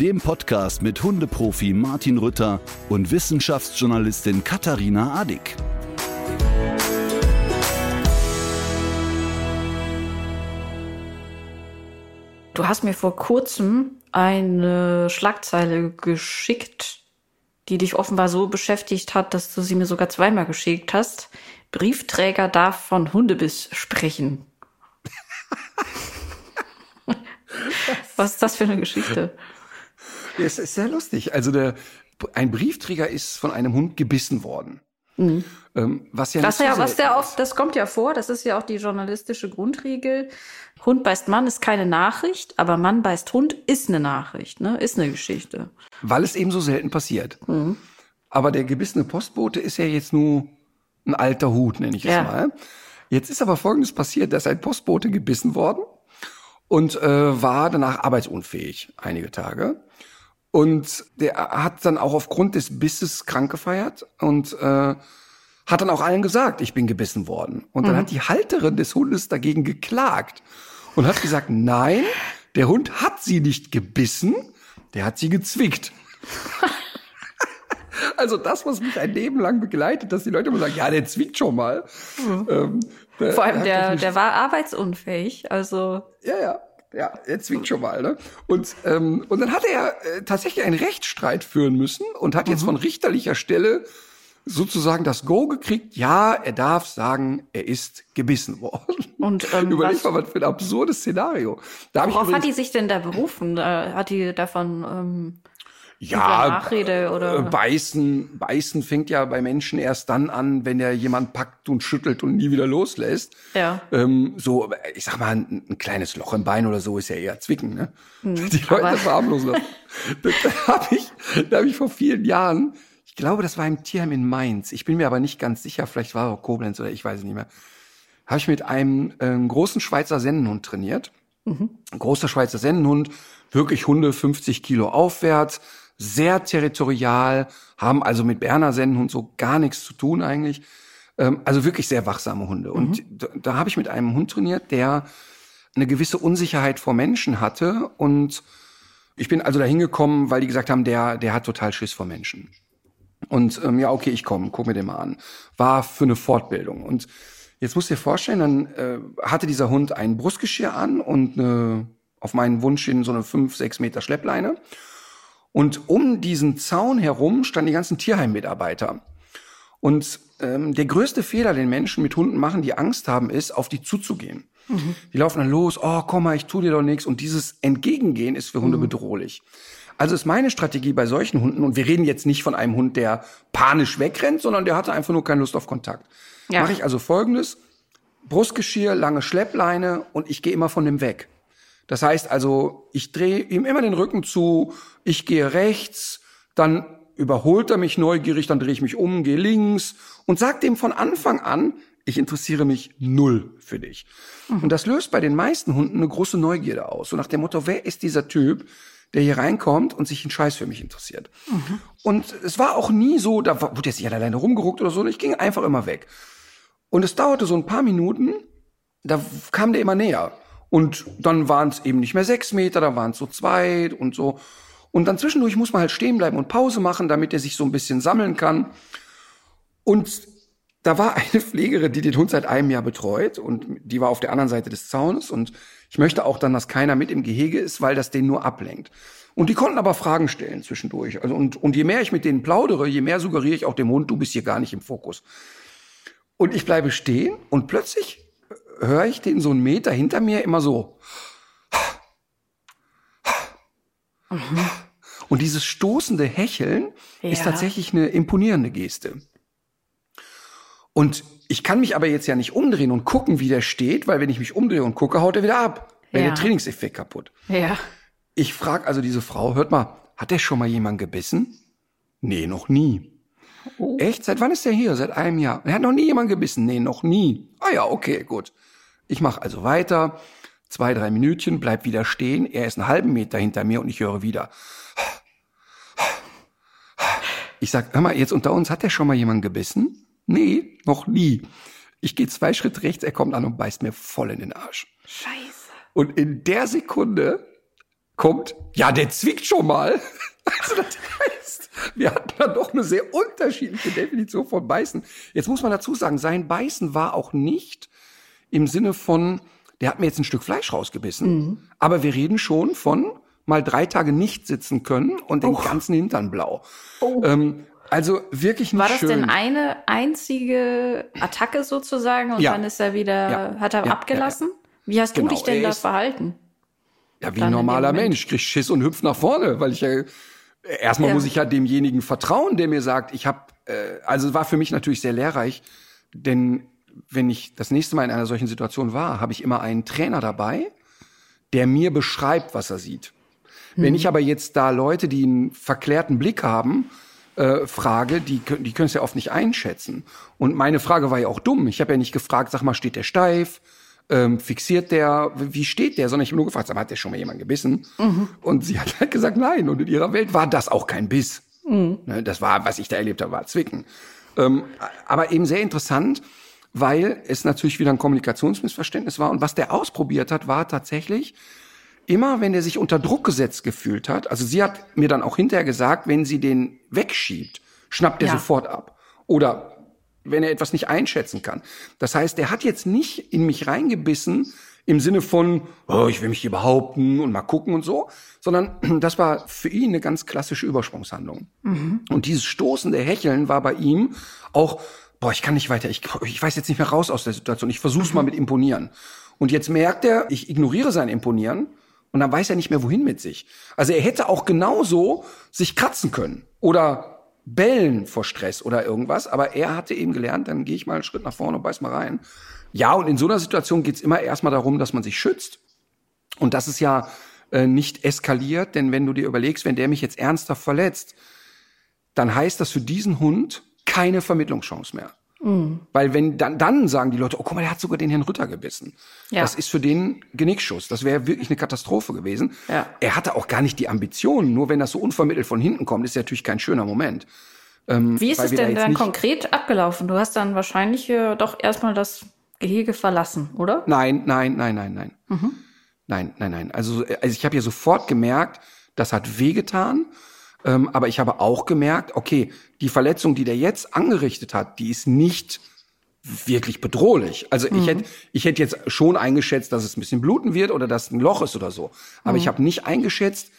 dem Podcast mit Hundeprofi Martin Rütter und Wissenschaftsjournalistin Katharina Adick. Du hast mir vor kurzem eine Schlagzeile geschickt, die dich offenbar so beschäftigt hat, dass du sie mir sogar zweimal geschickt hast. Briefträger darf von Hundebiss sprechen. Was ist das für eine Geschichte? Ja, es ist sehr lustig. Also der, ein Briefträger ist von einem Hund gebissen worden. Mhm. Ähm, was ja Das, nicht ja, was der oft, das kommt ja vor, das ist ja auch die journalistische Grundregel. Hund beißt Mann ist keine Nachricht, aber Mann beißt Hund ist eine Nachricht, ne? Ist eine Geschichte. weil es eben so selten passiert. Mhm. Aber der gebissene Postbote ist ja jetzt nur ein alter Hut, nenne ich es Ja. mal. Jetzt ist aber Folgendes passiert, dass ein Postbote gebissen worden und äh, war danach arbeitsunfähig einige Tage. Und der hat dann auch aufgrund des Bisses krank gefeiert und äh, hat dann auch allen gesagt, ich bin gebissen worden. Und dann hat die Halterin des Hundes dagegen geklagt und hat gesagt, nein, der Hund hat sie nicht gebissen, der hat sie gezwickt. Also das, was mich ein Leben lang begleitet, dass die Leute immer sagen, ja, der zwickt schon mal. Ähm, der Vor allem der, der war arbeitsunfähig, also ja, ja, ja, er zwingt schon mal, ne? Und, ähm, und dann hat er äh, tatsächlich einen Rechtsstreit führen müssen und hat Mhm. jetzt von richterlicher Stelle sozusagen das Go gekriegt, ja, er darf sagen, er ist gebissen worden. Und, ähm, Überleg mal, was für ein absurdes Szenario. Da worauf hat die übrigens- sich denn da berufen? Hat die davon ähm, ja, Nachrede oder- äh, beißen, beißen fängt ja bei Menschen erst dann an, wenn er jemand packt und schüttelt und nie wieder loslässt. Ja. Ähm, so, ich sag mal, ein, ein kleines Loch im Bein oder so ist ja eher zwicken, ne? Die Leute Hm, verharmlosen das. da habe ich, da habe ich vor vielen Jahren, ich glaube, das war im Tierheim in Mainz. Ich bin mir aber nicht ganz sicher, vielleicht war es auch Koblenz oder ich weiß es nicht mehr. Habe ich mit einem ähm, großen Schweizer Sennenhund trainiert. Ein großer Schweizer Sennenhund, wirklich Hunde 50 Kilo aufwärts, sehr territorial, haben also mit Berner Sennenhund so gar nichts zu tun eigentlich. Ähm, also wirklich sehr wachsame Hunde. Und da, da habe ich mit einem Hund trainiert, der eine gewisse Unsicherheit vor Menschen hatte. Und ich bin also da hingekommen, weil die gesagt haben, der, der hat total Schiss vor Menschen. Und ähm, ja, okay, ich komme, guck mir den mal an. War für eine Fortbildung. Und jetzt musst du dir vorstellen, dann äh, hatte dieser Hund ein Brustgeschirr an und eine, auf meinen Wunsch hin so eine fünf, sechs Meter Schleppleine. Und um diesen Zaun herum standen die ganzen Tierheimmitarbeiter. Und ähm, der größte Fehler, den Menschen mit Hunden machen, die Angst haben, ist, auf die zuzugehen. Die laufen dann los, oh, komm mal, ich tu dir doch nichts. Und dieses Entgegengehen ist für Hunde bedrohlich. Also ist meine Strategie bei solchen Hunden, und wir reden jetzt nicht von einem Hund, der panisch wegrennt, sondern der hatte einfach nur keine Lust auf Kontakt. Ja. Mache ich also folgendes, Brustgeschirr, lange Schleppleine und ich gehe immer von dem weg. Das heißt also, ich drehe ihm immer den Rücken zu, ich gehe rechts, dann überholt er mich neugierig, dann drehe ich mich um, gehe links und sag dem von Anfang an, ich interessiere mich null für dich. Und das löst bei den meisten Hunden eine große Neugierde aus. So nach dem Motto, wer ist dieser Typ, der hier reinkommt und sich einen Scheiß für mich interessiert? Und es war auch nie so, da wurde jetzt nicht alleine rumgeruckt oder so, ich ging einfach immer weg. Und es dauerte so ein paar Minuten, da kam der immer näher. Und dann waren es eben nicht mehr sechs Meter, da waren es so zwei und so. Und dann zwischendurch muss man halt stehen bleiben und Pause machen, damit er sich so ein bisschen sammeln kann. Und da war eine Pflegerin, die den Hund seit einem Jahr betreut und die war auf der anderen Seite des Zaunes und ich möchte auch dann, dass keiner mit im Gehege ist, weil das den nur ablenkt. Und die konnten aber Fragen stellen zwischendurch. Also und, und je mehr ich mit denen plaudere, je mehr suggeriere ich auch dem Hund, du bist hier gar nicht im Fokus. Und ich bleibe stehen und plötzlich höre ich den so einen Meter hinter mir immer so. Und dieses stoßende Hecheln ist Ja. tatsächlich eine imponierende Geste. Und ich kann mich aber jetzt ja nicht umdrehen und gucken, wie der steht, weil wenn ich mich umdrehe und gucke, haut er wieder ab. Wäre Ja. der Trainingseffekt kaputt. Ja. Ich frage also diese Frau, hört mal, hat der schon mal jemand gebissen? Nee, noch nie. Oh. Echt? Seit wann ist der hier? Seit einem Jahr. Er hat noch nie jemand gebissen. Nee, noch nie. Ah ja, okay, gut. Ich mache also weiter. Zwei, drei Minütchen, bleib wieder stehen. Er ist einen halben Meter hinter mir und ich höre wieder. Ich sag, hör mal, jetzt unter uns, hat der schon mal jemand gebissen? Nee, noch nie. Ich gehe zwei Schritte rechts, er kommt an und beißt mir voll in den Arsch. Scheiße. Und in der Sekunde kommt, ja, der zwickt schon mal. Also das heißt, wir hatten da doch eine sehr unterschiedliche Definition von Beißen. Jetzt muss man dazu sagen, sein Beißen war auch nicht im Sinne von, der hat mir jetzt ein Stück Fleisch rausgebissen. Mhm. Aber wir reden schon von mal drei Tage nicht sitzen können und den oh. ganzen Hintern blau. Oh. Ähm, also wirklich nicht War das schön. denn eine einzige Attacke sozusagen und ja. dann ist er wieder, ja. hat er ja. abgelassen? Wie hast genau. du dich denn da verhalten? Ja, wie ein normaler Mensch. Ich krieg Schiss und hüpf nach vorne, weil ich ja erstmal muss ich ja demjenigen vertrauen, der mir sagt, ich habe äh, also war für mich natürlich sehr lehrreich, denn wenn ich das nächste Mal in einer solchen Situation war, habe ich immer einen Trainer dabei, der mir beschreibt, was er sieht. Hm. Wenn ich aber jetzt da Leute, die einen verklärten Blick haben, äh, frage, die, die können es ja oft nicht einschätzen. Und meine Frage war ja auch dumm. Ich habe ja nicht gefragt, sag mal, steht der steif? ähm, fixiert der, wie steht der, sondern ich habe nur gefragt, hat der schon mal jemand gebissen? Mhm. Und sie hat halt gesagt, nein. Und in ihrer Welt war das auch kein Biss. Mhm. Ne, das war, was ich da erlebt habe, war Zwicken. Ähm, aber eben sehr interessant, weil es natürlich wieder ein Kommunikationsmissverständnis war. Und was der ausprobiert hat, war tatsächlich, immer wenn er sich unter Druck gesetzt gefühlt hat, also sie hat mir dann auch hinterher gesagt, wenn sie den wegschiebt, schnappt er ja. sofort ab. Oder wenn er etwas nicht einschätzen kann. Das heißt, er hat jetzt nicht in mich reingebissen im Sinne von, oh, ich will mich hier behaupten und mal gucken und so, sondern das war für ihn eine ganz klassische Übersprungshandlung. Mhm. Und dieses stoßende Hecheln war bei ihm auch, boah, ich kann nicht weiter, ich, ich weiß jetzt nicht mehr raus aus der Situation, ich versuch's mal mit Imponieren. Und jetzt merkt er, ich ignoriere sein Imponieren und dann weiß er nicht mehr, wohin mit sich. Also er hätte auch genauso sich kratzen können oder bellen vor Stress oder irgendwas, aber er hatte eben gelernt, dann gehe ich mal einen Schritt nach vorne und beiß mal rein. Ja, und in so einer Situation geht's immer erstmal darum, dass man sich schützt. Und das ist ja äh, nicht eskaliert, denn wenn du dir überlegst, wenn der mich jetzt ernsthaft verletzt, dann heißt das für diesen Hund keine Vermittlungschance mehr. Mhm. Weil wenn dann, dann sagen die Leute, oh guck mal, der hat sogar den Herrn Rütter gebissen. Ja. Das ist für den Genickschuss. Das wäre wirklich eine Katastrophe gewesen. Ja. Er hatte auch gar nicht die Ambitionen. Nur wenn das so unvermittelt von hinten kommt, ist ja natürlich kein schöner Moment. Ähm, Wie ist es denn da dann konkret abgelaufen? Du hast dann wahrscheinlich äh, doch erstmal das Gehege verlassen, oder? Nein, nein, nein, nein, nein. Mhm. Nein, nein, nein. Also, also ich habe ja sofort gemerkt, das hat wehgetan. Ähm, aber ich habe auch gemerkt, okay, die Verletzung, die der jetzt angerichtet hat, die ist nicht wirklich bedrohlich. Also mhm. ich hätte ich hätte jetzt schon eingeschätzt, dass es ein bisschen bluten wird oder dass ein Loch ist oder so. Aber mhm. ich habe nicht eingeschätzt,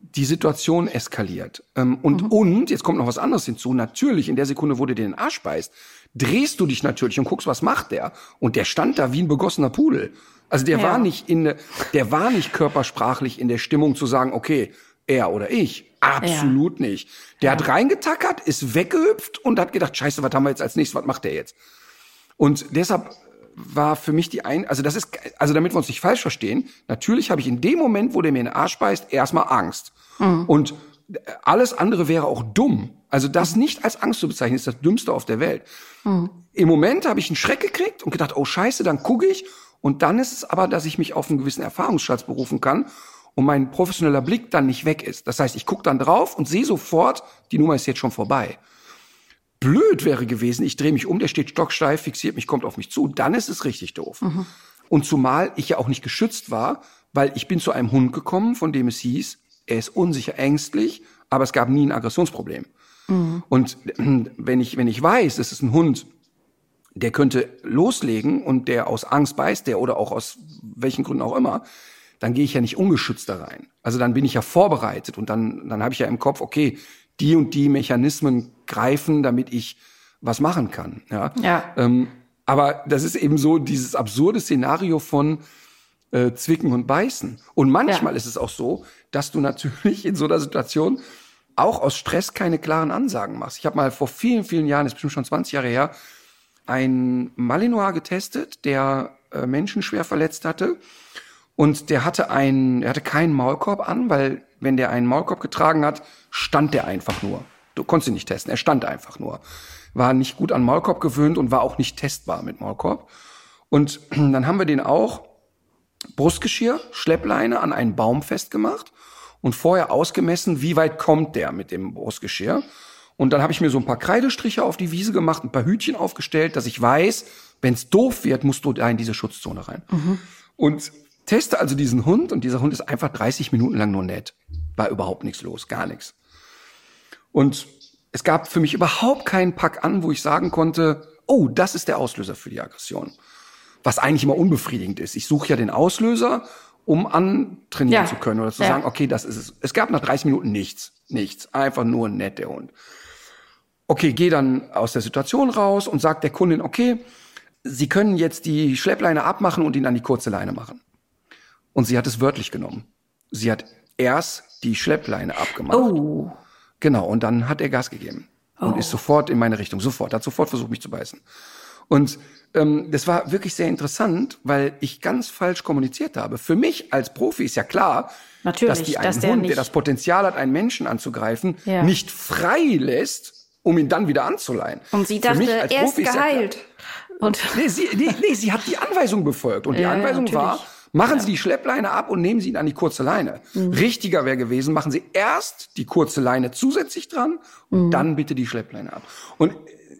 die Situation eskaliert. Ähm, und, mhm. und, jetzt kommt noch was anderes hinzu, natürlich, in der Sekunde, wo du dir den Arsch beißt, drehst du dich natürlich und guckst, was macht der. Und der stand da wie ein begossener Pudel. Also der ja. war nicht in, der war nicht körpersprachlich in der Stimmung zu sagen, okay, er oder ich. Absolut ja. nicht. Der ja. hat reingetackert, ist weggehüpft und hat gedacht, scheiße, was haben wir jetzt als nächstes, was macht der jetzt? Und deshalb war für mich die ein, also das ist, also damit wir uns nicht falsch verstehen, natürlich habe ich in dem Moment, wo der mir in den Arsch beißt, erstmal Angst. Mhm. Und alles andere wäre auch dumm. Also das nicht als Angst zu bezeichnen, ist das Dümmste auf der Welt. Mhm. Im Moment habe ich einen Schreck gekriegt und gedacht, oh scheiße, dann gucke ich. Und dann ist es aber, dass ich mich auf einen gewissen Erfahrungsschatz berufen kann und mein professioneller Blick dann nicht weg ist. Das heißt, ich gucke dann drauf und sehe sofort, die Nummer ist jetzt schon vorbei. Blöd wäre gewesen, ich drehe mich um, der steht stocksteif, fixiert mich, kommt auf mich zu, dann ist es richtig doof. Mhm. Und zumal ich ja auch nicht geschützt war, weil ich bin zu einem Hund gekommen, von dem es hieß, er ist unsicher, ängstlich, aber es gab nie ein Aggressionsproblem. Mhm. Und wenn ich, wenn ich weiß, es ist ein Hund, der könnte loslegen und der aus Angst beißt, der oder auch aus welchen Gründen auch immer, dann gehe ich ja nicht ungeschützt da rein. Also dann bin ich ja vorbereitet und dann, dann habe ich ja im Kopf, okay, die und die Mechanismen greifen, damit ich was machen kann. Ja. ja. Ähm, aber das ist eben so dieses absurde Szenario von äh, Zwicken und Beißen. Und manchmal ja. ist es auch so, dass du natürlich in so einer Situation auch aus Stress keine klaren Ansagen machst. Ich habe mal vor vielen, vielen Jahren, ist bestimmt schon 20 Jahre her, einen Malinois getestet, der äh, Menschen schwer verletzt hatte. Und der hatte einen, er hatte keinen Maulkorb an, weil wenn der einen Maulkorb getragen hat, stand der einfach nur. Du konntest ihn nicht testen. Er stand einfach nur. War nicht gut an Maulkorb gewöhnt und war auch nicht testbar mit Maulkorb. Und dann haben wir den auch Brustgeschirr, Schleppleine an einen Baum festgemacht und vorher ausgemessen, wie weit kommt der mit dem Brustgeschirr. Und dann habe ich mir so ein paar Kreidestriche auf die Wiese gemacht, ein paar Hütchen aufgestellt, dass ich weiß, wenn es doof wird, musst du da in diese Schutzzone rein. Mhm. Und teste also diesen Hund und dieser Hund ist einfach 30 Minuten lang nur nett. War überhaupt nichts los, gar nichts. Und es gab für mich überhaupt keinen Pack an, wo ich sagen konnte, oh, das ist der Auslöser für die Aggression. Was eigentlich immer unbefriedigend ist. Ich suche ja den Auslöser, um antrainieren ja. zu können oder zu ja. sagen, okay, das ist es. Es gab nach 30 Minuten nichts. Nichts. Einfach nur nett, der Hund. Okay, geh dann aus der Situation raus und sag der Kundin, okay, Sie können jetzt die Schleppleine abmachen und ihn an die kurze Leine machen. Und sie hat es wörtlich genommen. Sie hat erst die Schleppleine abgemacht. Oh. Genau, und dann hat er Gas gegeben. Oh. Und ist sofort in meine Richtung, sofort, hat sofort versucht, mich zu beißen. Und ähm, das war wirklich sehr interessant, weil ich ganz falsch kommuniziert habe. Für mich als Profi ist ja klar, Natürlich, dass die einen dass Hund, der, der das Potenzial hat, einen Menschen anzugreifen, Ja. nicht frei lässt, um ihn dann wieder anzuleihen. Und sie dachte, er ist Profi ja klar. geheilt. Und Nee, sie, nee, nee, sie hat die Anweisung befolgt. Und die Ja, ja, Anweisung war, machen Sie die Schleppleine ab und nehmen Sie ihn an die kurze Leine. Mhm. Richtiger wäre gewesen, machen Sie erst die kurze Leine zusätzlich dran und Mhm. dann bitte die Schleppleine ab. Und äh,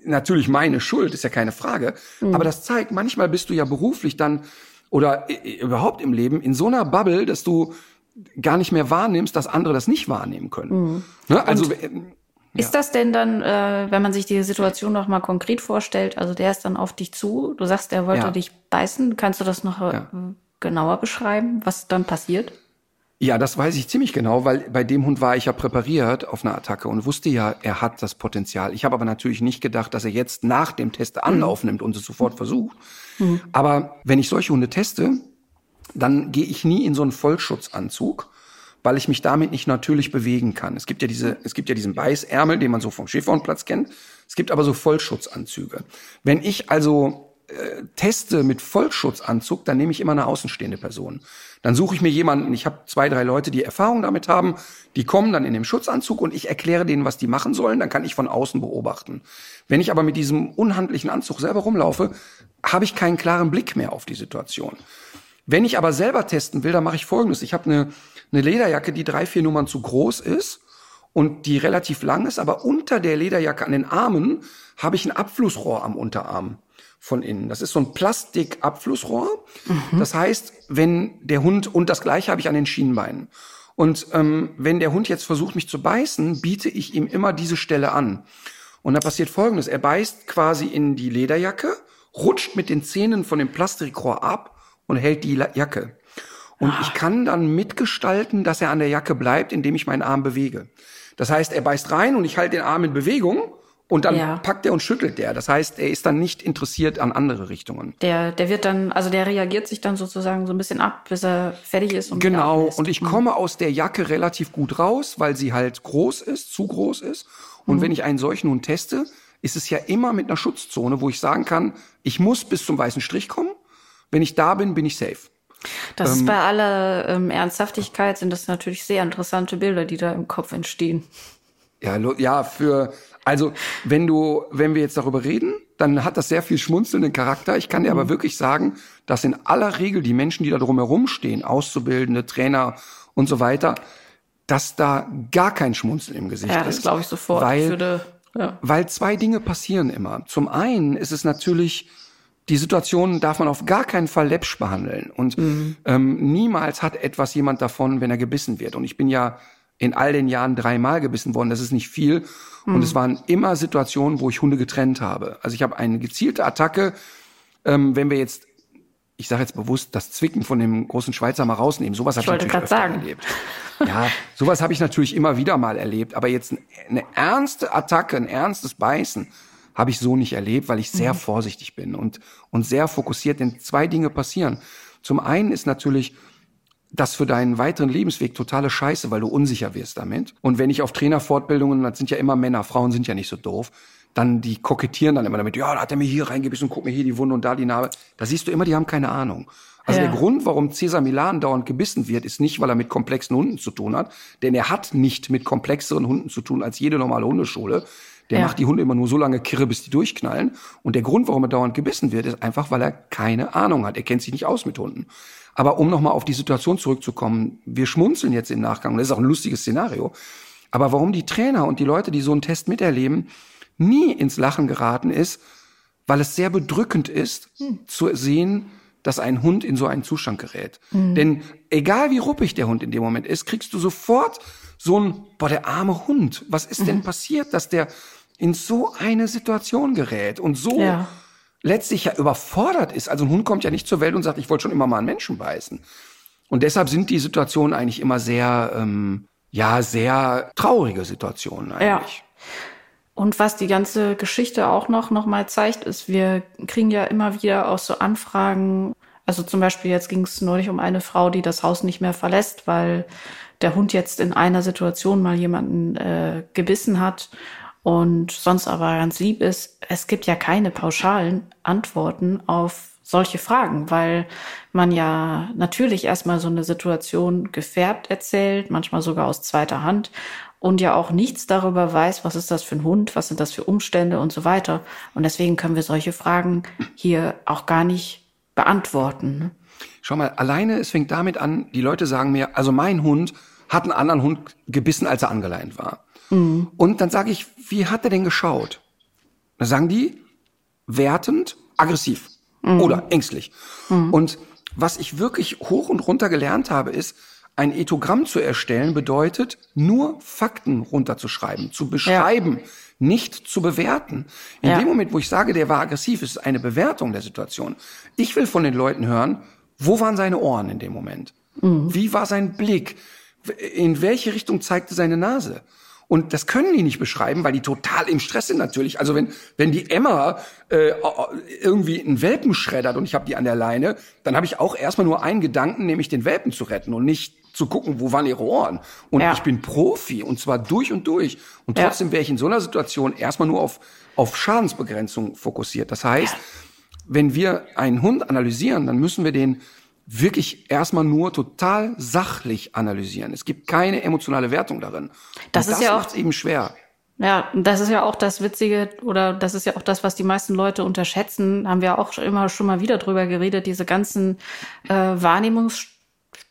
natürlich meine Schuld, ist ja keine Frage. Mhm. Aber das zeigt, manchmal bist du ja beruflich dann oder äh, überhaupt im Leben in so einer Bubble, dass du gar nicht mehr wahrnimmst, dass andere das nicht wahrnehmen können. Ne? Also äh, Ist das denn dann, äh, wenn man sich die Situation noch mal konkret vorstellt, also der ist dann auf dich zu, du sagst, er wollte Ja. dich beißen, kannst du das noch äh, Ja. Genauer beschreiben, was dann passiert? Ja, das weiß ich ziemlich genau, weil bei dem Hund war ich ja präpariert auf eine Attacke und wusste ja, er hat das Potenzial. Ich habe aber natürlich nicht gedacht, dass er jetzt nach dem Test Anlauf nimmt und es sofort versucht. Aber wenn ich solche Hunde teste, dann gehe ich nie in so einen Vollschutzanzug, weil ich mich damit nicht natürlich bewegen kann. Es gibt ja diese, es gibt ja diesen Beißärmel, den man so vom Schäferhundplatz kennt. Es gibt aber so Vollschutzanzüge. Wenn ich also äh, teste mit Vollschutzanzug, dann nehme ich immer eine außenstehende Person. Dann suche ich mir jemanden, ich habe zwei, drei Leute, die Erfahrung damit haben, die kommen dann in dem Schutzanzug und ich erkläre denen, was die machen sollen, dann kann ich von außen beobachten. Wenn ich aber mit diesem unhandlichen Anzug selber rumlaufe, habe ich keinen klaren Blick mehr auf die Situation. Wenn ich aber selber testen will, dann mache ich Folgendes. Ich habe eine, eine Lederjacke, die drei, vier Nummern zu groß ist und die relativ lang ist, aber unter der Lederjacke an den Armen habe ich ein Abflussrohr am Unterarm von innen. Das ist so ein Plastikabflussrohr. Das heißt, wenn der Hund, und das gleiche habe ich an den Schienbeinen. Und ähm, wenn der Hund jetzt versucht, mich zu beißen, biete ich ihm immer diese Stelle an. Und da passiert Folgendes. Er beißt quasi in die Lederjacke, rutscht mit den Zähnen von dem Plastikrohr ab und hält die Jacke. Und ich kann dann mitgestalten, dass er an der Jacke bleibt, indem ich meinen Arm bewege. Das heißt, er beißt rein und ich halte den Arm in Bewegung und dann Ja. packt er und schüttelt der. Das heißt, er ist dann nicht interessiert an andere Richtungen. Der, der wird dann, also der reagiert sich dann sozusagen so ein bisschen ab, bis er fertig ist und Genau, und ich komme aus der Jacke relativ gut raus, weil sie halt groß ist, zu groß ist. Und wenn ich einen solchen Hund teste, ist es ja immer mit einer Schutzzone, wo ich sagen kann, ich muss bis zum weißen Strich kommen. Wenn ich da bin, bin ich safe. Das ist bei aller ähm, Ernsthaftigkeit sind das natürlich sehr interessante Bilder, die da im Kopf entstehen. Ja, ja, für, also, wenn du, wenn wir jetzt darüber reden, dann hat das sehr viel schmunzelnden Charakter. Ich kann dir aber wirklich sagen, dass in aller Regel die Menschen, die da drumherum stehen, Auszubildende, Trainer und so weiter, dass da gar kein Schmunzeln im Gesicht Ja, ist. das glaube ich sofort. Weil, Ich würde, ja. weil zwei Dinge passieren immer. Zum einen ist es natürlich, die Situation darf man auf gar keinen Fall läppsch behandeln. Und ähm, niemals hat etwas jemand davon, wenn er gebissen wird. Und ich bin ja in all den Jahren dreimal gebissen worden. Das ist nicht viel. Und es waren immer Situationen, wo ich Hunde getrennt habe. Also ich habe eine gezielte Attacke. Ähm, wenn wir jetzt, ich sage jetzt bewusst, das Zwicken von dem großen Schweizer mal rausnehmen. Sowas habe ich wollte natürlich grad öfter sagen. erlebt. Ja, sowas habe ich natürlich immer wieder mal erlebt. Aber jetzt eine ernste Attacke, ein ernstes Beißen habe ich so nicht erlebt, weil ich sehr vorsichtig bin und, und sehr fokussiert. Denn zwei Dinge passieren. Zum einen ist natürlich das für deinen weiteren Lebensweg totale Scheiße, weil du unsicher wirst damit. Und wenn ich auf Trainerfortbildungen, das sind ja immer Männer, Frauen sind ja nicht so doof, dann die kokettieren dann immer damit, ja, da hat er mir hier reingebissen, guck mir hier die Wunde und da die Narbe. Da siehst du immer, die haben keine Ahnung. Also Ja. der Grund, warum Cesar Milan dauernd gebissen wird, ist nicht, weil er mit komplexen Hunden zu tun hat, denn er hat nicht mit komplexeren Hunden zu tun als jede normale Hundeschule. Der Ja. macht die Hunde immer nur so lange kirre, bis die durchknallen. Und der Grund, warum er dauernd gebissen wird, ist einfach, weil er keine Ahnung hat. Er kennt sich nicht aus mit Hunden. Aber um nochmal auf die Situation zurückzukommen, wir schmunzeln jetzt im Nachgang, und das ist auch ein lustiges Szenario. Aber warum die Trainer und die Leute, die so einen Test miterleben, nie ins Lachen geraten ist, weil es sehr bedrückend ist, zu sehen, dass ein Hund in so einen Zustand gerät. Denn egal wie ruppig der Hund in dem Moment ist, kriegst du sofort so ein, boah, der arme Hund, was ist denn passiert, dass der in so eine Situation gerät und so Ja. letztlich ja überfordert ist. Also ein Hund kommt ja nicht zur Welt und sagt, ich wollte schon immer mal einen Menschen beißen. Und deshalb sind die Situationen eigentlich immer sehr, ähm, ja, sehr traurige Situationen eigentlich. Und was die ganze Geschichte auch noch, noch mal zeigt, ist, wir kriegen ja immer wieder auch so Anfragen. Also zum Beispiel jetzt ging es neulich um eine Frau, die das Haus nicht mehr verlässt, weil der Hund jetzt in einer Situation mal jemanden äh, gebissen hat und sonst aber ganz lieb ist. Es gibt ja keine pauschalen Antworten auf solche Fragen, weil man ja natürlich erstmal so eine Situation gefärbt erzählt, manchmal sogar aus zweiter Hand und ja auch nichts darüber weiß, was ist das für ein Hund, was sind das für Umstände und so weiter. Und deswegen können wir solche Fragen hier auch gar nicht beantworten. ne? Schau mal, alleine, es fängt damit an, die Leute sagen mir, also mein Hund hat einen anderen Hund gebissen, als er angeleint war. Und dann sage ich, wie hat er denn geschaut? Da sagen die, wertend, aggressiv oder ängstlich. Und was ich wirklich hoch und runter gelernt habe, ist, ein Ethogramm zu erstellen bedeutet, nur Fakten runterzuschreiben, zu beschreiben, nicht zu bewerten. In Ja. dem Moment, wo ich sage, der war aggressiv, ist es eine Bewertung der Situation. Ich will von den Leuten hören, wo waren seine Ohren in dem Moment? Wie war sein Blick? In welche Richtung zeigte seine Nase? Und das können die nicht beschreiben, weil die total im Stress sind natürlich. Also wenn wenn die Emma äh, irgendwie einen Welpen schreddert und ich habe die an der Leine, dann habe ich auch erstmal nur einen Gedanken, nämlich den Welpen zu retten und nicht zu gucken, wo waren ihre Ohren. Und Ja. ich bin Profi und zwar durch und durch. Und Ja. trotzdem wäre ich in so einer Situation erstmal nur auf auf Schadensbegrenzung fokussiert. Das heißt, wenn wir einen Hund analysieren, dann müssen wir den wirklich erstmal nur total sachlich analysieren. Es gibt keine emotionale Wertung darin. Das Und ist ja auch- eben schwer. Ja, das ist ja auch das Witzige oder das ist ja auch das, was die meisten Leute unterschätzen. Haben wir auch schon immer schon mal wieder drüber geredet, diese ganzen äh,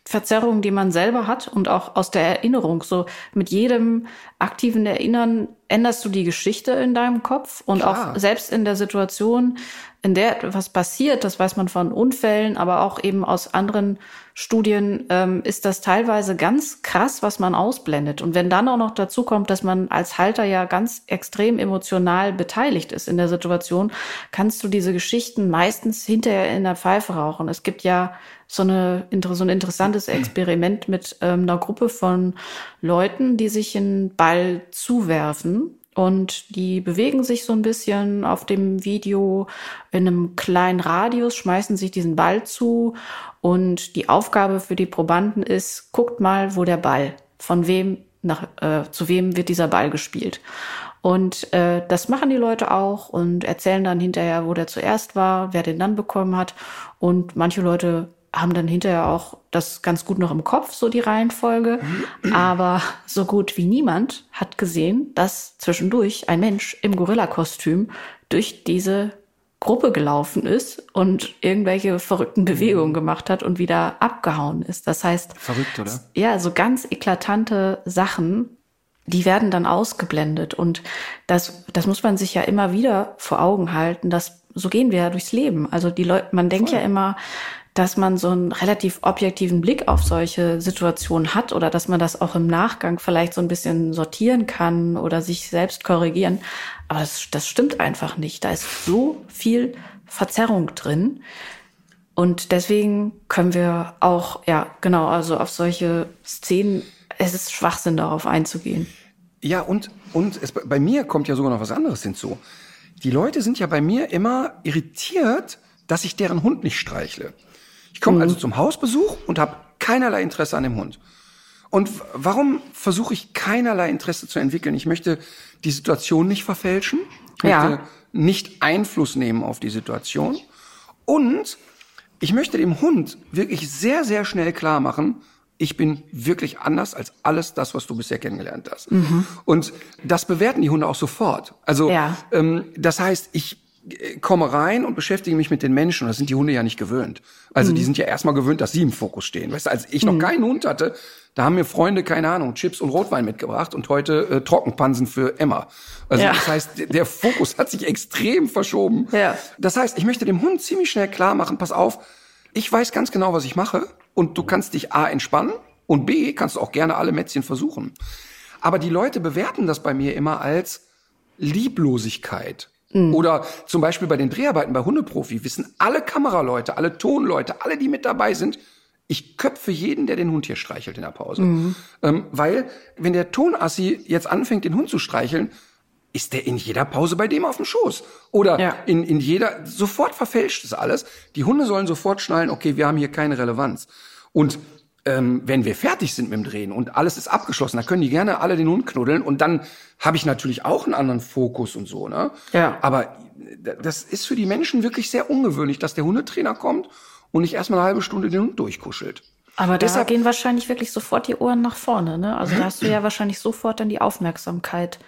Wahrnehmungsverzerrungen, die man selber hat und auch aus der Erinnerung. So mit jedem aktiven Erinnern änderst du die Geschichte in deinem Kopf und Klar. auch selbst in der Situation, in der was passiert, das weiß man von Unfällen, aber auch eben aus anderen Studien, ähm, ist das teilweise ganz krass, was man ausblendet. Und wenn dann auch noch dazu kommt, dass man als Halter ja ganz extrem emotional beteiligt ist in der Situation, kannst du diese Geschichten meistens hinterher in der Pfeife rauchen. Es gibt ja so, eine, so ein interessantes Experiment mit ähm, einer Gruppe von Leuten, die sich einen Ball zuwerfen und die bewegen sich so ein bisschen auf dem Video in einem kleinen Radius, schmeißen sich diesen Ball zu. Und die Aufgabe für die Probanden ist, guckt mal, wo der Ball, von wem nach, äh, zu wem wird dieser Ball gespielt. Und äh, das machen die Leute auch und erzählen dann hinterher, wo der zuerst war, wer den dann bekommen hat. Und manche Leute haben dann hinterher auch das ganz gut noch im Kopf, so die Reihenfolge. Aber so gut wie niemand hat gesehen, dass zwischendurch ein Mensch im Gorilla-Kostüm durch diese Gruppe gelaufen ist und irgendwelche verrückten Bewegungen gemacht hat und wieder abgehauen ist. Das heißt, Verrückt, oder? ja, so ganz eklatante Sachen, die werden dann ausgeblendet. Und das, das muss man sich ja immer wieder vor Augen halten, dass so gehen wir ja durchs Leben. Also die Leute, man denkt ja immer, dass man so einen relativ objektiven Blick auf solche Situationen hat oder dass man das auch im Nachgang vielleicht so ein bisschen sortieren kann oder sich selbst korrigieren. Aber das, das stimmt einfach nicht. Da ist so viel Verzerrung drin. Und deswegen können wir auch, ja, genau, also auf solche Szenen, es ist Schwachsinn, darauf einzugehen. Ja, und, und es, bei mir kommt ja sogar noch was anderes hinzu. Die Leute sind ja bei mir immer irritiert, dass ich deren Hund nicht streichle. Ich komme also zum Hausbesuch und habe keinerlei Interesse an dem Hund. Und warum versuche ich keinerlei Interesse zu entwickeln? Ich möchte die Situation nicht verfälschen, ich Ja. möchte nicht Einfluss nehmen auf die Situation und ich möchte dem Hund wirklich sehr, sehr schnell klar machen, ich bin wirklich anders als alles das, was du bisher kennengelernt hast. Mhm. Und das bewerten die Hunde auch sofort. Also ja. ähm, das heißt, ich komme rein und beschäftige mich mit den Menschen. Und das sind die Hunde ja nicht gewöhnt. Also mhm. die sind ja erstmal gewöhnt, dass sie im Fokus stehen. Weißt du, als ich noch mhm. keinen Hund hatte, da haben mir Freunde, keine Ahnung, Chips und Rotwein mitgebracht und heute äh, Trockenpansen für Emma. Also ja. das heißt, der Fokus hat sich extrem verschoben. Ja. Das heißt, ich möchte dem Hund ziemlich schnell klar machen, pass auf, ich weiß ganz genau, was ich mache und du kannst dich A entspannen und B kannst du auch gerne alle Mätzchen versuchen. Aber die Leute bewerten das bei mir immer als Lieblosigkeit. Mhm. Oder zum Beispiel bei den Dreharbeiten bei Hundeprofi wissen alle Kameraleute, alle Tonleute, alle, die mit dabei sind, ich köpfe jeden, der den Hund hier streichelt in der Pause. Mhm. Ähm, weil, wenn der Tonassi jetzt anfängt, den Hund zu streicheln, ist der in jeder Pause bei dem auf dem Schoß. Oder ja. in, in jeder, sofort verfälscht es alles. Die Hunde sollen sofort schnallen, okay, wir haben hier keine Relevanz. Und ähm, wenn wir fertig sind mit dem Drehen und alles ist abgeschlossen, dann können die gerne alle den Hund knuddeln und dann habe ich natürlich auch einen anderen Fokus und so, ne? Ja. Aber das ist für die Menschen wirklich sehr ungewöhnlich, dass der Hundetrainer kommt und nicht erstmal eine halbe Stunde den Hund durchkuschelt. Aber da Deshalb, gehen wahrscheinlich wirklich sofort die Ohren nach vorne, ne? Also da hast du ja wahrscheinlich sofort dann die Aufmerksamkeit.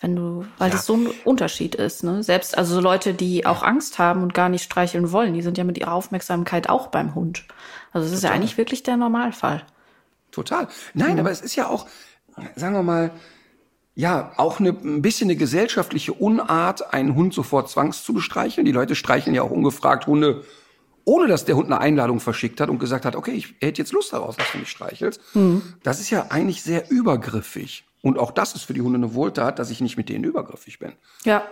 Wenn du, weil ja. das so ein Unterschied ist, ne? Selbst, also so Leute, die auch Angst haben und gar nicht streicheln wollen, die sind ja mit ihrer Aufmerksamkeit auch beim Hund. Also es ist ja eigentlich wirklich der Normalfall. Total. Nein, mhm. aber es ist ja auch, sagen wir mal, ja, auch eine, ein bisschen eine gesellschaftliche Unart, einen Hund sofort zwangs zu bestreicheln. Die Leute streicheln ja auch ungefragt Hunde, ohne dass der Hund eine Einladung verschickt hat und gesagt hat, okay, ich hätte jetzt Lust darauf, dass du mich streichelst. Mhm. Das ist ja eigentlich sehr übergriffig. Und auch das ist für die Hunde eine Wohltat, dass ich nicht mit denen übergriffig bin. Ja,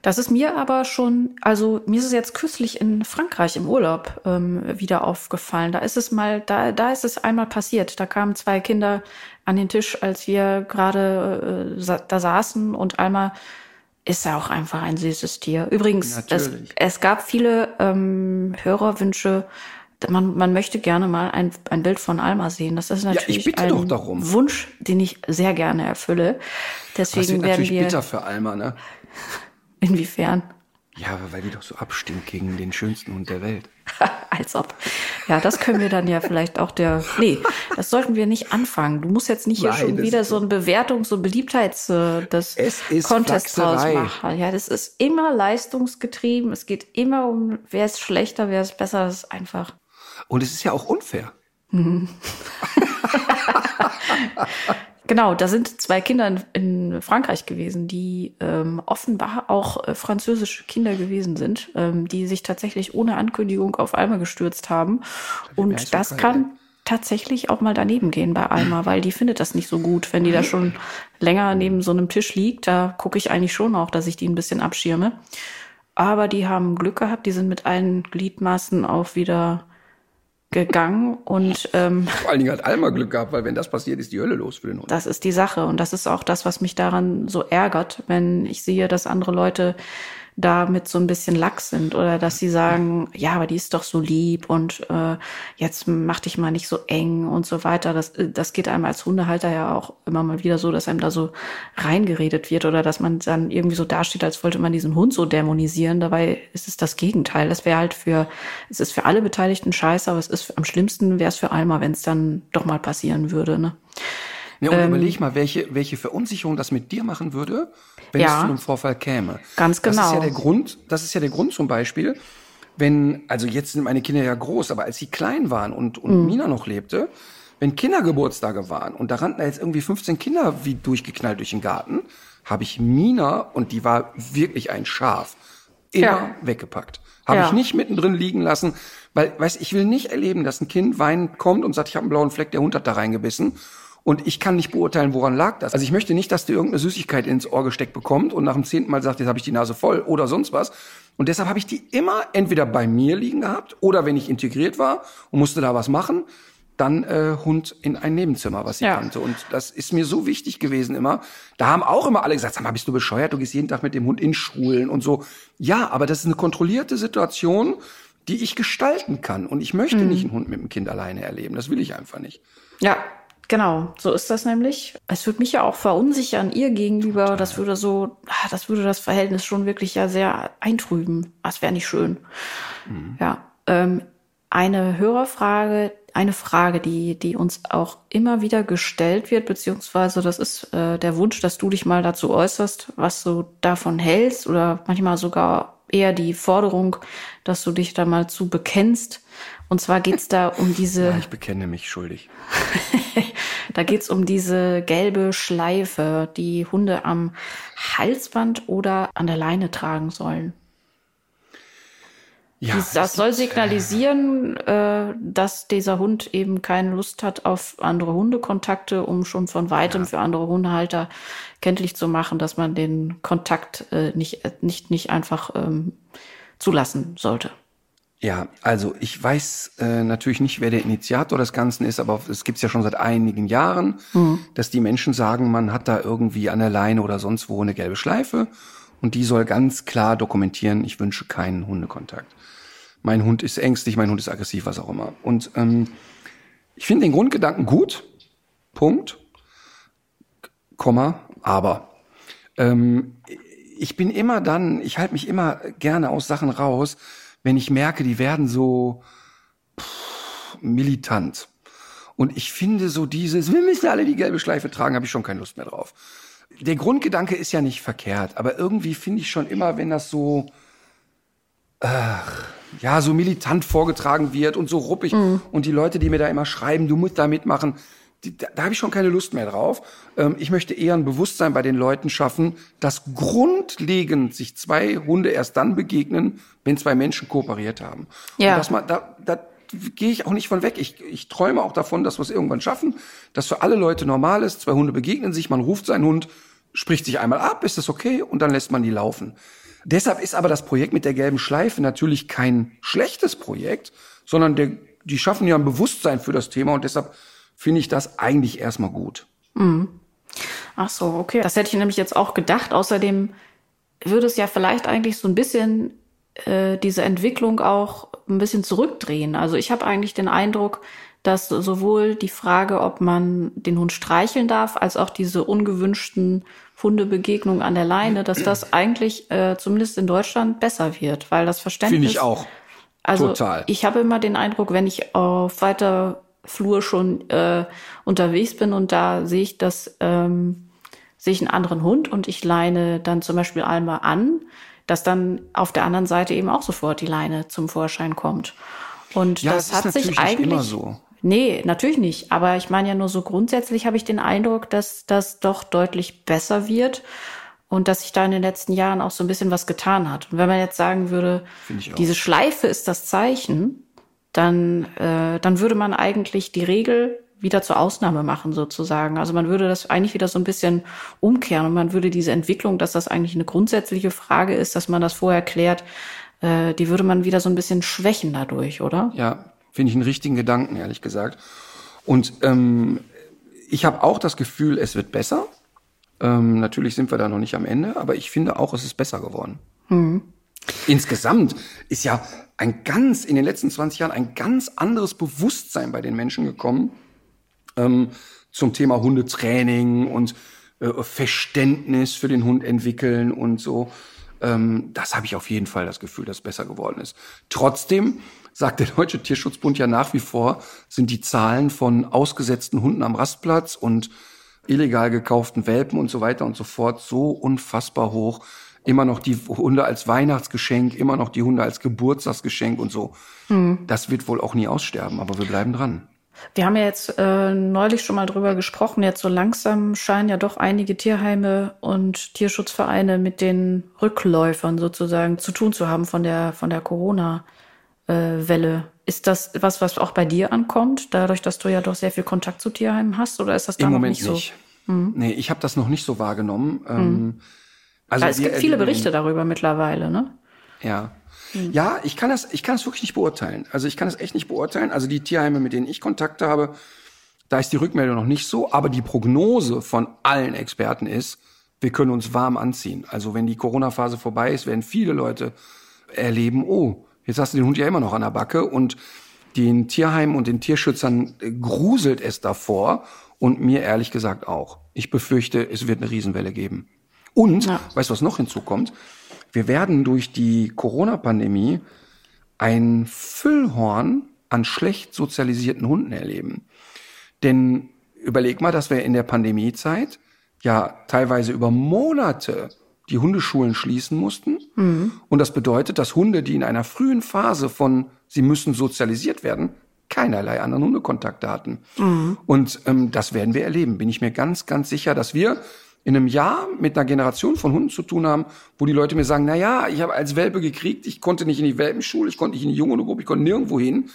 das ist mir aber schon, also mir ist es jetzt kürzlich in Frankreich im Urlaub ähm, wieder aufgefallen. Da ist es mal, da, da ist es einmal passiert. Da kamen zwei Kinder an den Tisch, als wir gerade äh, da saßen und einmal ist er auch einfach ein süßes Tier. Übrigens, es, es gab viele ähm, Hörerwünsche man, man möchte gerne mal ein, ein Bild von Alma sehen. Das ist natürlich ja, ein Wunsch, den ich sehr gerne erfülle. Deswegen das wird werden natürlich wir bitter für Alma, ne? Inwiefern? Ja, weil die doch so abstimmt gegen den schönsten Hund der Welt. Als ob. Ja, das können wir dann ja vielleicht auch der. Nee, das sollten wir nicht anfangen. Du musst jetzt nicht hier Nein, schon wieder so ein Bewertungs- so Beliebtheits- äh, das Contest draus machen. Ja, das ist immer leistungsgetrieben. Es geht immer um, wer ist schlechter, wer ist besser. Das ist einfach. Und es ist ja auch unfair. genau, da sind zwei Kinder in, in Frankreich gewesen, die ähm, offenbar auch äh, französische Kinder gewesen sind, ähm, die sich tatsächlich ohne Ankündigung auf Alma gestürzt haben. Und das kann tatsächlich auch mal daneben gehen bei Alma, weil die findet das nicht so gut, wenn die da schon länger neben so einem Tisch liegt. Da gucke ich eigentlich schon auch, dass ich die ein bisschen abschirme. Aber die haben Glück gehabt, die sind mit allen Gliedmaßen auch wieder gegangen und ähm, vor allen Dingen hat Alma Glück gehabt, weil wenn das passiert, ist die Hölle los für den Hund. Das ist die Sache und das ist auch das, was mich daran so ärgert, wenn ich sehe, dass andere Leute damit so ein bisschen lax sind oder dass sie sagen, ja, aber die ist doch so lieb und äh, jetzt mach dich mal nicht so eng und so weiter. Das, äh, das geht einem als Hundehalter ja auch immer mal wieder so, dass einem da so reingeredet wird oder dass man dann irgendwie so dasteht, als wollte man diesen Hund so dämonisieren. Dabei ist es das Gegenteil. Das wäre halt für, es ist für alle Beteiligten scheiße, aber es ist am schlimmsten wäre es für Alma, wenn es dann doch mal passieren würde. Ne? Ja, und ähm, überleg mal, welche, welche Verunsicherung das mit dir machen würde, wenn ja, es zu einem Vorfall käme. Ganz genau. Das ist ja der Grund, das ist ja der Grund zum Beispiel, wenn, also jetzt sind meine Kinder ja groß, aber als sie klein waren und, und mhm. Mina noch lebte, wenn Kindergeburtstage waren und da rannten jetzt irgendwie 15 Kinder wie durchgeknallt durch den Garten, habe ich Mina, und die war wirklich ein Schaf, immer ja. weggepackt. Habe ja. ich nicht mittendrin liegen lassen, weil, weißt, ich will nicht erleben, dass ein Kind weinend kommt und sagt, ich habe einen blauen Fleck, der Hund hat da reingebissen und ich kann nicht beurteilen, woran lag das. Also ich möchte nicht, dass dir irgendeine Süßigkeit ins Ohr gesteckt bekommt und nach dem zehnten Mal sagt, jetzt habe ich die Nase voll oder sonst was. Und deshalb habe ich die immer entweder bei mir liegen gehabt oder wenn ich integriert war und musste da was machen, dann äh, Hund in ein Nebenzimmer, was sie ja. kannte. Und das ist mir so wichtig gewesen immer. Da haben auch immer alle gesagt, sag mal, bist du bescheuert? Du gehst jeden Tag mit dem Hund in Schulen und so. Ja, aber das ist eine kontrollierte Situation, die ich gestalten kann. Und ich möchte mhm. nicht einen Hund mit dem Kind alleine erleben. Das will ich einfach nicht. Ja, Genau, so ist das nämlich. Es würde mich ja auch verunsichern ihr gegenüber. Total. Das würde so, ah, das würde das Verhältnis schon wirklich ja sehr eintrüben. Das wäre nicht schön. Mhm. Ja. ähm, eine Hörerfrage, eine Frage, die, die uns auch immer wieder gestellt wird, beziehungsweise das ist äh, der Wunsch, dass du dich mal dazu äußerst, was du davon hältst oder manchmal sogar eher die Forderung, dass du dich da mal zu bekennst. Und zwar geht's da um diese. Ja, ich bekenne mich schuldig. da geht's um diese gelbe Schleife, die Hunde am Halsband oder an der Leine tragen sollen. Ja, das, das soll signalisieren, äh, dass dieser Hund eben keine Lust hat auf andere Hundekontakte, um schon von weitem ja. für andere Hundehalter kenntlich zu machen, dass man den Kontakt äh, nicht, nicht, nicht einfach ähm, zulassen sollte. Ja, also ich weiß äh, natürlich nicht, wer der Initiator des Ganzen ist, aber es gibt's ja schon seit einigen Jahren, mhm. dass die Menschen sagen, man hat da irgendwie an der Leine oder sonst wo eine gelbe Schleife und die soll ganz klar dokumentieren, ich wünsche keinen Hundekontakt mein Hund ist ängstlich, mein Hund ist aggressiv, was auch immer. Und ähm, ich finde den Grundgedanken gut, Punkt, Komma, aber ähm, ich bin immer dann, ich halte mich immer gerne aus Sachen raus, wenn ich merke, die werden so pff, militant. Und ich finde so dieses, wir müssen alle die gelbe Schleife tragen, habe ich schon keine Lust mehr drauf. Der Grundgedanke ist ja nicht verkehrt, aber irgendwie finde ich schon immer, wenn das so, ach, ja, so militant vorgetragen wird und so ruppig. Mhm. Und die Leute, die mir da immer schreiben, du musst da mitmachen, die, da, da habe ich schon keine Lust mehr drauf. Ähm, ich möchte eher ein Bewusstsein bei den Leuten schaffen, dass grundlegend sich zwei Hunde erst dann begegnen, wenn zwei Menschen kooperiert haben. Ja. Und dass man, da, da gehe ich auch nicht von weg. Ich, ich träume auch davon, dass wir es irgendwann schaffen, dass für alle Leute normal ist. Zwei Hunde begegnen sich, man ruft seinen Hund, spricht sich einmal ab, ist das okay und dann lässt man die laufen. Deshalb ist aber das Projekt mit der gelben Schleife natürlich kein schlechtes Projekt, sondern der, die schaffen ja ein Bewusstsein für das Thema und deshalb finde ich das eigentlich erstmal gut. Mhm. Ach so, okay. Das hätte ich nämlich jetzt auch gedacht. Außerdem würde es ja vielleicht eigentlich so ein bisschen äh, diese Entwicklung auch ein bisschen zurückdrehen. Also ich habe eigentlich den Eindruck, dass sowohl die Frage, ob man den Hund streicheln darf, als auch diese ungewünschten Hundebegegnungen an der Leine, dass das eigentlich äh, zumindest in Deutschland besser wird, weil das Verständnis. Finde ich auch. Also Total. ich habe immer den Eindruck, wenn ich auf weiter Flur schon äh, unterwegs bin und da sehe ich das, ähm, sehe ich einen anderen Hund und ich leine dann zum Beispiel einmal an, dass dann auf der anderen Seite eben auch sofort die Leine zum Vorschein kommt. Und ja, das, das hat sich eigentlich immer so. Nee, natürlich nicht. Aber ich meine ja nur so grundsätzlich habe ich den Eindruck, dass das doch deutlich besser wird und dass sich da in den letzten Jahren auch so ein bisschen was getan hat. Und wenn man jetzt sagen würde, diese Schleife ist das Zeichen, dann, äh, dann würde man eigentlich die Regel wieder zur Ausnahme machen sozusagen. Also man würde das eigentlich wieder so ein bisschen umkehren und man würde diese Entwicklung, dass das eigentlich eine grundsätzliche Frage ist, dass man das vorher klärt, äh, die würde man wieder so ein bisschen schwächen dadurch, oder? Ja, Finde ich einen richtigen Gedanken, ehrlich gesagt. Und ähm, ich habe auch das Gefühl, es wird besser. Ähm, natürlich sind wir da noch nicht am Ende, aber ich finde auch, es ist besser geworden. Mhm. Insgesamt ist ja ein ganz, in den letzten 20 Jahren ein ganz anderes Bewusstsein bei den Menschen gekommen ähm, zum Thema Hundetraining und äh, Verständnis für den Hund entwickeln und so. Ähm, das habe ich auf jeden Fall das Gefühl, dass es besser geworden ist. Trotzdem sagt der Deutsche Tierschutzbund ja nach wie vor, sind die Zahlen von ausgesetzten Hunden am Rastplatz und illegal gekauften Welpen und so weiter und so fort so unfassbar hoch. Immer noch die Hunde als Weihnachtsgeschenk, immer noch die Hunde als Geburtstagsgeschenk und so. Mhm. Das wird wohl auch nie aussterben, aber wir bleiben dran. Wir haben ja jetzt äh, neulich schon mal drüber gesprochen. Jetzt so langsam scheinen ja doch einige Tierheime und Tierschutzvereine mit den Rückläufern sozusagen zu tun zu haben von der von der Corona äh, Welle. Ist das was, was auch bei dir ankommt, dadurch, dass du ja doch sehr viel Kontakt zu Tierheimen hast, oder ist das da Im Moment nicht so? Nicht. Mhm. Nee, ich habe das noch nicht so wahrgenommen. Mhm. Ähm, also es gibt viele Berichte darüber mittlerweile, ne? Ja. Mhm. Ja, ich kann das, ich kann das wirklich nicht beurteilen. Also ich kann das echt nicht beurteilen. Also die Tierheime, mit denen ich Kontakt habe, da ist die Rückmeldung noch nicht so, aber die Prognose von allen Experten ist, wir können uns warm anziehen. Also wenn die Corona-Phase vorbei ist, werden viele Leute erleben, oh, Jetzt hast du den Hund ja immer noch an der Backe und den Tierheimen und den Tierschützern gruselt es davor und mir ehrlich gesagt auch. Ich befürchte, es wird eine Riesenwelle geben. Und, ja. weißt du, was noch hinzukommt? Wir werden durch die Corona-Pandemie ein Füllhorn an schlecht sozialisierten Hunden erleben. Denn überleg mal, dass wir in der Pandemiezeit ja teilweise über Monate die Hundeschulen schließen mussten. Mhm. Und das bedeutet, dass Hunde, die in einer frühen Phase von sie müssen sozialisiert werden, keinerlei anderen Hundekontakte hatten. Mhm. Und ähm, das werden wir erleben. Bin ich mir ganz, ganz sicher, dass wir in einem Jahr mit einer Generation von Hunden zu tun haben, wo die Leute mir sagen, na ja, ich habe als Welpe gekriegt, ich konnte nicht in die Welpenschule, ich konnte nicht in die Junghundegruppe, ich konnte nirgendwo hin.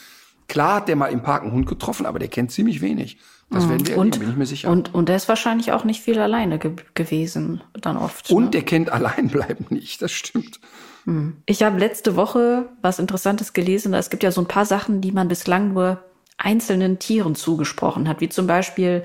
Klar hat der mal im Park einen Hund getroffen, aber der kennt ziemlich wenig. Das mhm. werden wir und, bin ich mir sicher. Und, und der ist wahrscheinlich auch nicht viel alleine ge gewesen, dann oft. Und ne? der kennt Alleinbleiben nicht, das stimmt. Mhm. Ich habe letzte Woche was Interessantes gelesen. Es gibt ja so ein paar Sachen, die man bislang nur einzelnen Tieren zugesprochen hat, wie zum Beispiel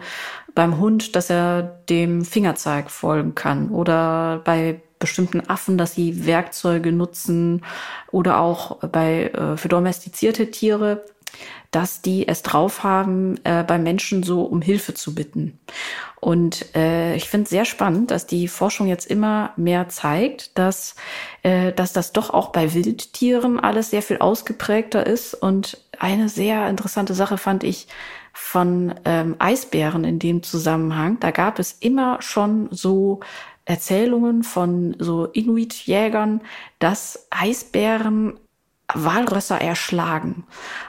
beim Hund, dass er dem Fingerzeig folgen kann oder bei bestimmten Affen, dass sie Werkzeuge nutzen oder auch bei äh, für domestizierte Tiere, dass die es drauf haben, äh, bei Menschen so um Hilfe zu bitten. Und äh, ich finde es sehr spannend, dass die Forschung jetzt immer mehr zeigt, dass, äh, dass das doch auch bei Wildtieren alles sehr viel ausgeprägter ist. Und eine sehr interessante Sache fand ich von ähm, Eisbären in dem Zusammenhang. Da gab es immer schon so Erzählungen von so Inuit-Jägern, dass Eisbären Walrösser erschlagen.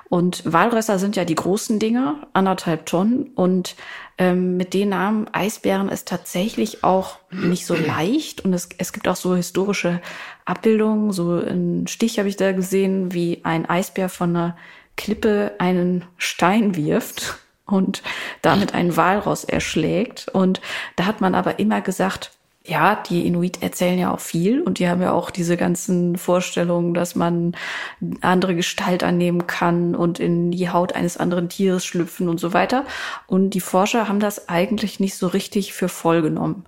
Und Walrösser sind ja die großen Dinger, anderthalb Tonnen. Und ähm, mit den Namen Eisbären ist tatsächlich auch nicht so leicht. Und es, es gibt auch so historische Abbildungen. So ein Stich habe ich da gesehen, wie ein Eisbär von einer Klippe einen Stein wirft und damit einen Walross erschlägt. Und da hat man aber immer gesagt, ja, die Inuit erzählen ja auch viel und die haben ja auch diese ganzen Vorstellungen, dass man andere Gestalt annehmen kann und in die Haut eines anderen Tieres schlüpfen und so weiter. Und die Forscher haben das eigentlich nicht so richtig für voll genommen.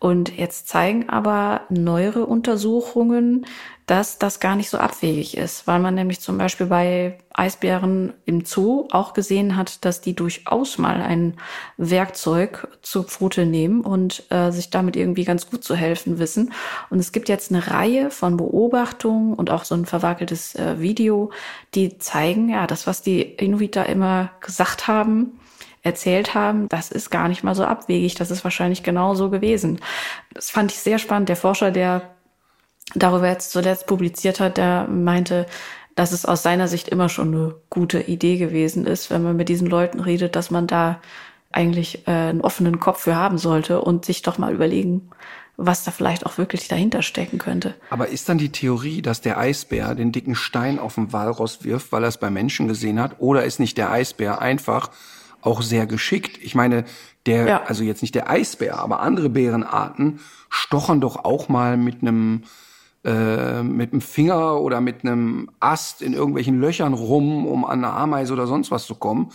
Und jetzt zeigen aber neuere Untersuchungen, dass das gar nicht so abwegig ist, weil man nämlich zum Beispiel bei Eisbären im Zoo auch gesehen hat, dass die durchaus mal ein Werkzeug zur Pfote nehmen und äh, sich damit irgendwie ganz gut zu helfen wissen. Und es gibt jetzt eine Reihe von Beobachtungen und auch so ein verwackeltes äh, Video, die zeigen, ja, das, was die Inuit da immer gesagt haben, erzählt haben, das ist gar nicht mal so abwegig. Das ist wahrscheinlich genau so gewesen. Das fand ich sehr spannend. Der Forscher, der darüber jetzt zuletzt publiziert hat, der meinte, dass es aus seiner Sicht immer schon eine gute Idee gewesen ist, wenn man mit diesen Leuten redet, dass man da eigentlich äh, einen offenen Kopf für haben sollte und sich doch mal überlegen, was da vielleicht auch wirklich dahinter stecken könnte. Aber ist dann die Theorie, dass der Eisbär den dicken Stein auf den Walross wirft, weil er es bei Menschen gesehen hat, oder ist nicht der Eisbär einfach auch sehr geschickt? Ich meine, der, ja. also jetzt nicht der Eisbär, aber andere Bärenarten stochern doch auch mal mit einem äh, mit einem Finger oder mit einem Ast in irgendwelchen Löchern rum, um an eine Ameise oder sonst was zu kommen.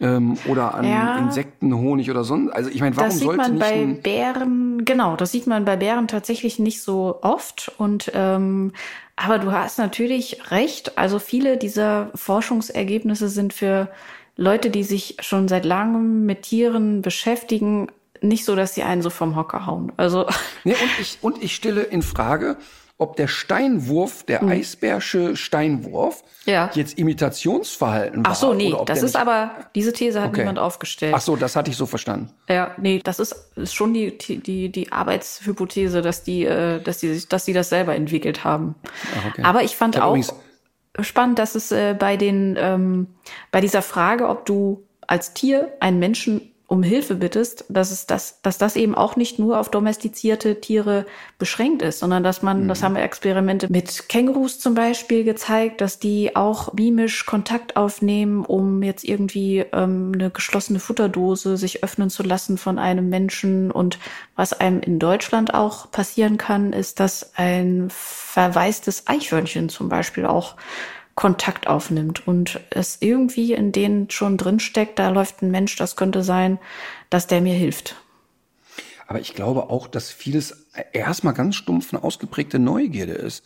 Ähm, oder an ja. Insektenhonig oder sonst. Also ich meine, warum das sieht man nicht bei Bären, genau, das sieht man bei Bären tatsächlich nicht so oft. Und ähm, aber du hast natürlich recht. Also viele dieser Forschungsergebnisse sind für Leute, die sich schon seit langem mit Tieren beschäftigen, nicht so, dass sie einen so vom Hocker hauen. Also nee, und ich und ich stelle in Frage, ob der Steinwurf, der mhm. Eisbärsche Steinwurf, ja. jetzt Imitationsverhalten war. Ach so, nee, das ist aber, diese These hat okay. niemand aufgestellt. Ach so, das hatte ich so verstanden. Ja, nee, das ist, ist schon die, die, die Arbeitshypothese, dass die, äh, dass die, dass die das selber entwickelt haben. Ach, okay. Aber ich fand ich auch spannend, dass es äh, bei den, ähm, bei dieser Frage, ob du als Tier einen Menschen um Hilfe bittest, dass es das, dass das eben auch nicht nur auf domestizierte Tiere beschränkt ist, sondern dass man, mhm. das haben wir Experimente mit Kängurus zum Beispiel gezeigt, dass die auch mimisch Kontakt aufnehmen, um jetzt irgendwie ähm, eine geschlossene Futterdose sich öffnen zu lassen von einem Menschen. Und was einem in Deutschland auch passieren kann, ist, dass ein verwaistes Eichhörnchen zum Beispiel auch Kontakt aufnimmt und es irgendwie in denen schon drinsteckt, da läuft ein Mensch, das könnte sein, dass der mir hilft. Aber ich glaube auch, dass vieles erstmal ganz stumpf eine ausgeprägte Neugierde ist.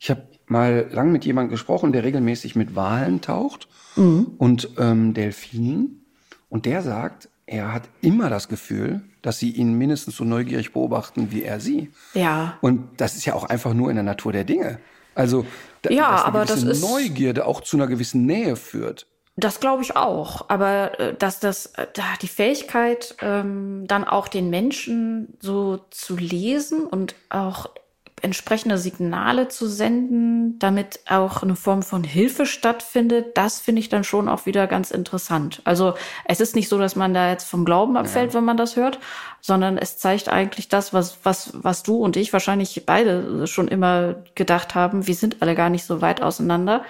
Ich habe mal lang mit jemandem gesprochen, der regelmäßig mit Walen taucht mhm. und ähm, Delfinen. Und der sagt, er hat immer das Gefühl, dass sie ihn mindestens so neugierig beobachten wie er sie. Ja. Und das ist ja auch einfach nur in der Natur der Dinge. Also, da, Ja, dass eine aber das gewisse ist- Neugierde auch zu einer gewissen Nähe führt. Das glaube ich auch. Aber äh, dass das, äh, da die Fähigkeit, ähm, dann auch den Menschen so zu lesen und auch entsprechende Signale zu senden, damit auch eine Form von Hilfe stattfindet, das finde ich dann schon auch wieder ganz interessant. Also es ist nicht so, dass man da jetzt vom Glauben abfällt, wenn man das hört, sondern es zeigt eigentlich das, was, was, was du und ich wahrscheinlich beide schon immer gedacht haben. Wir sind alle gar nicht so weit auseinander.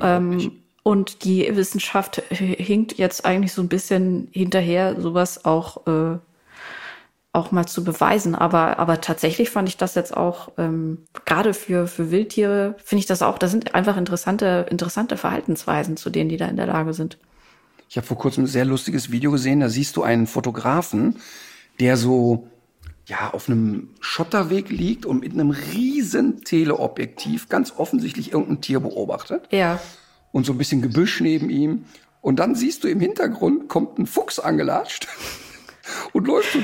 Ähm, und die Wissenschaft hinkt jetzt eigentlich so ein bisschen hinterher, sowas auch, äh, auch mal zu beweisen. Aber, aber tatsächlich fand ich das jetzt auch, ähm, gerade für, für Wildtiere, finde ich das auch, da sind einfach interessante, interessante Verhaltensweisen zu denen, die da in der Lage sind. Ich habe vor kurzem ein sehr lustiges Video gesehen, da siehst du einen Fotografen, der so ja auf einem Schotterweg liegt und mit einem riesen Teleobjektiv ganz offensichtlich irgendein Tier beobachtet Ja. und so ein bisschen Gebüsch neben ihm und dann siehst du im Hintergrund kommt ein Fuchs angelatscht und läuft so,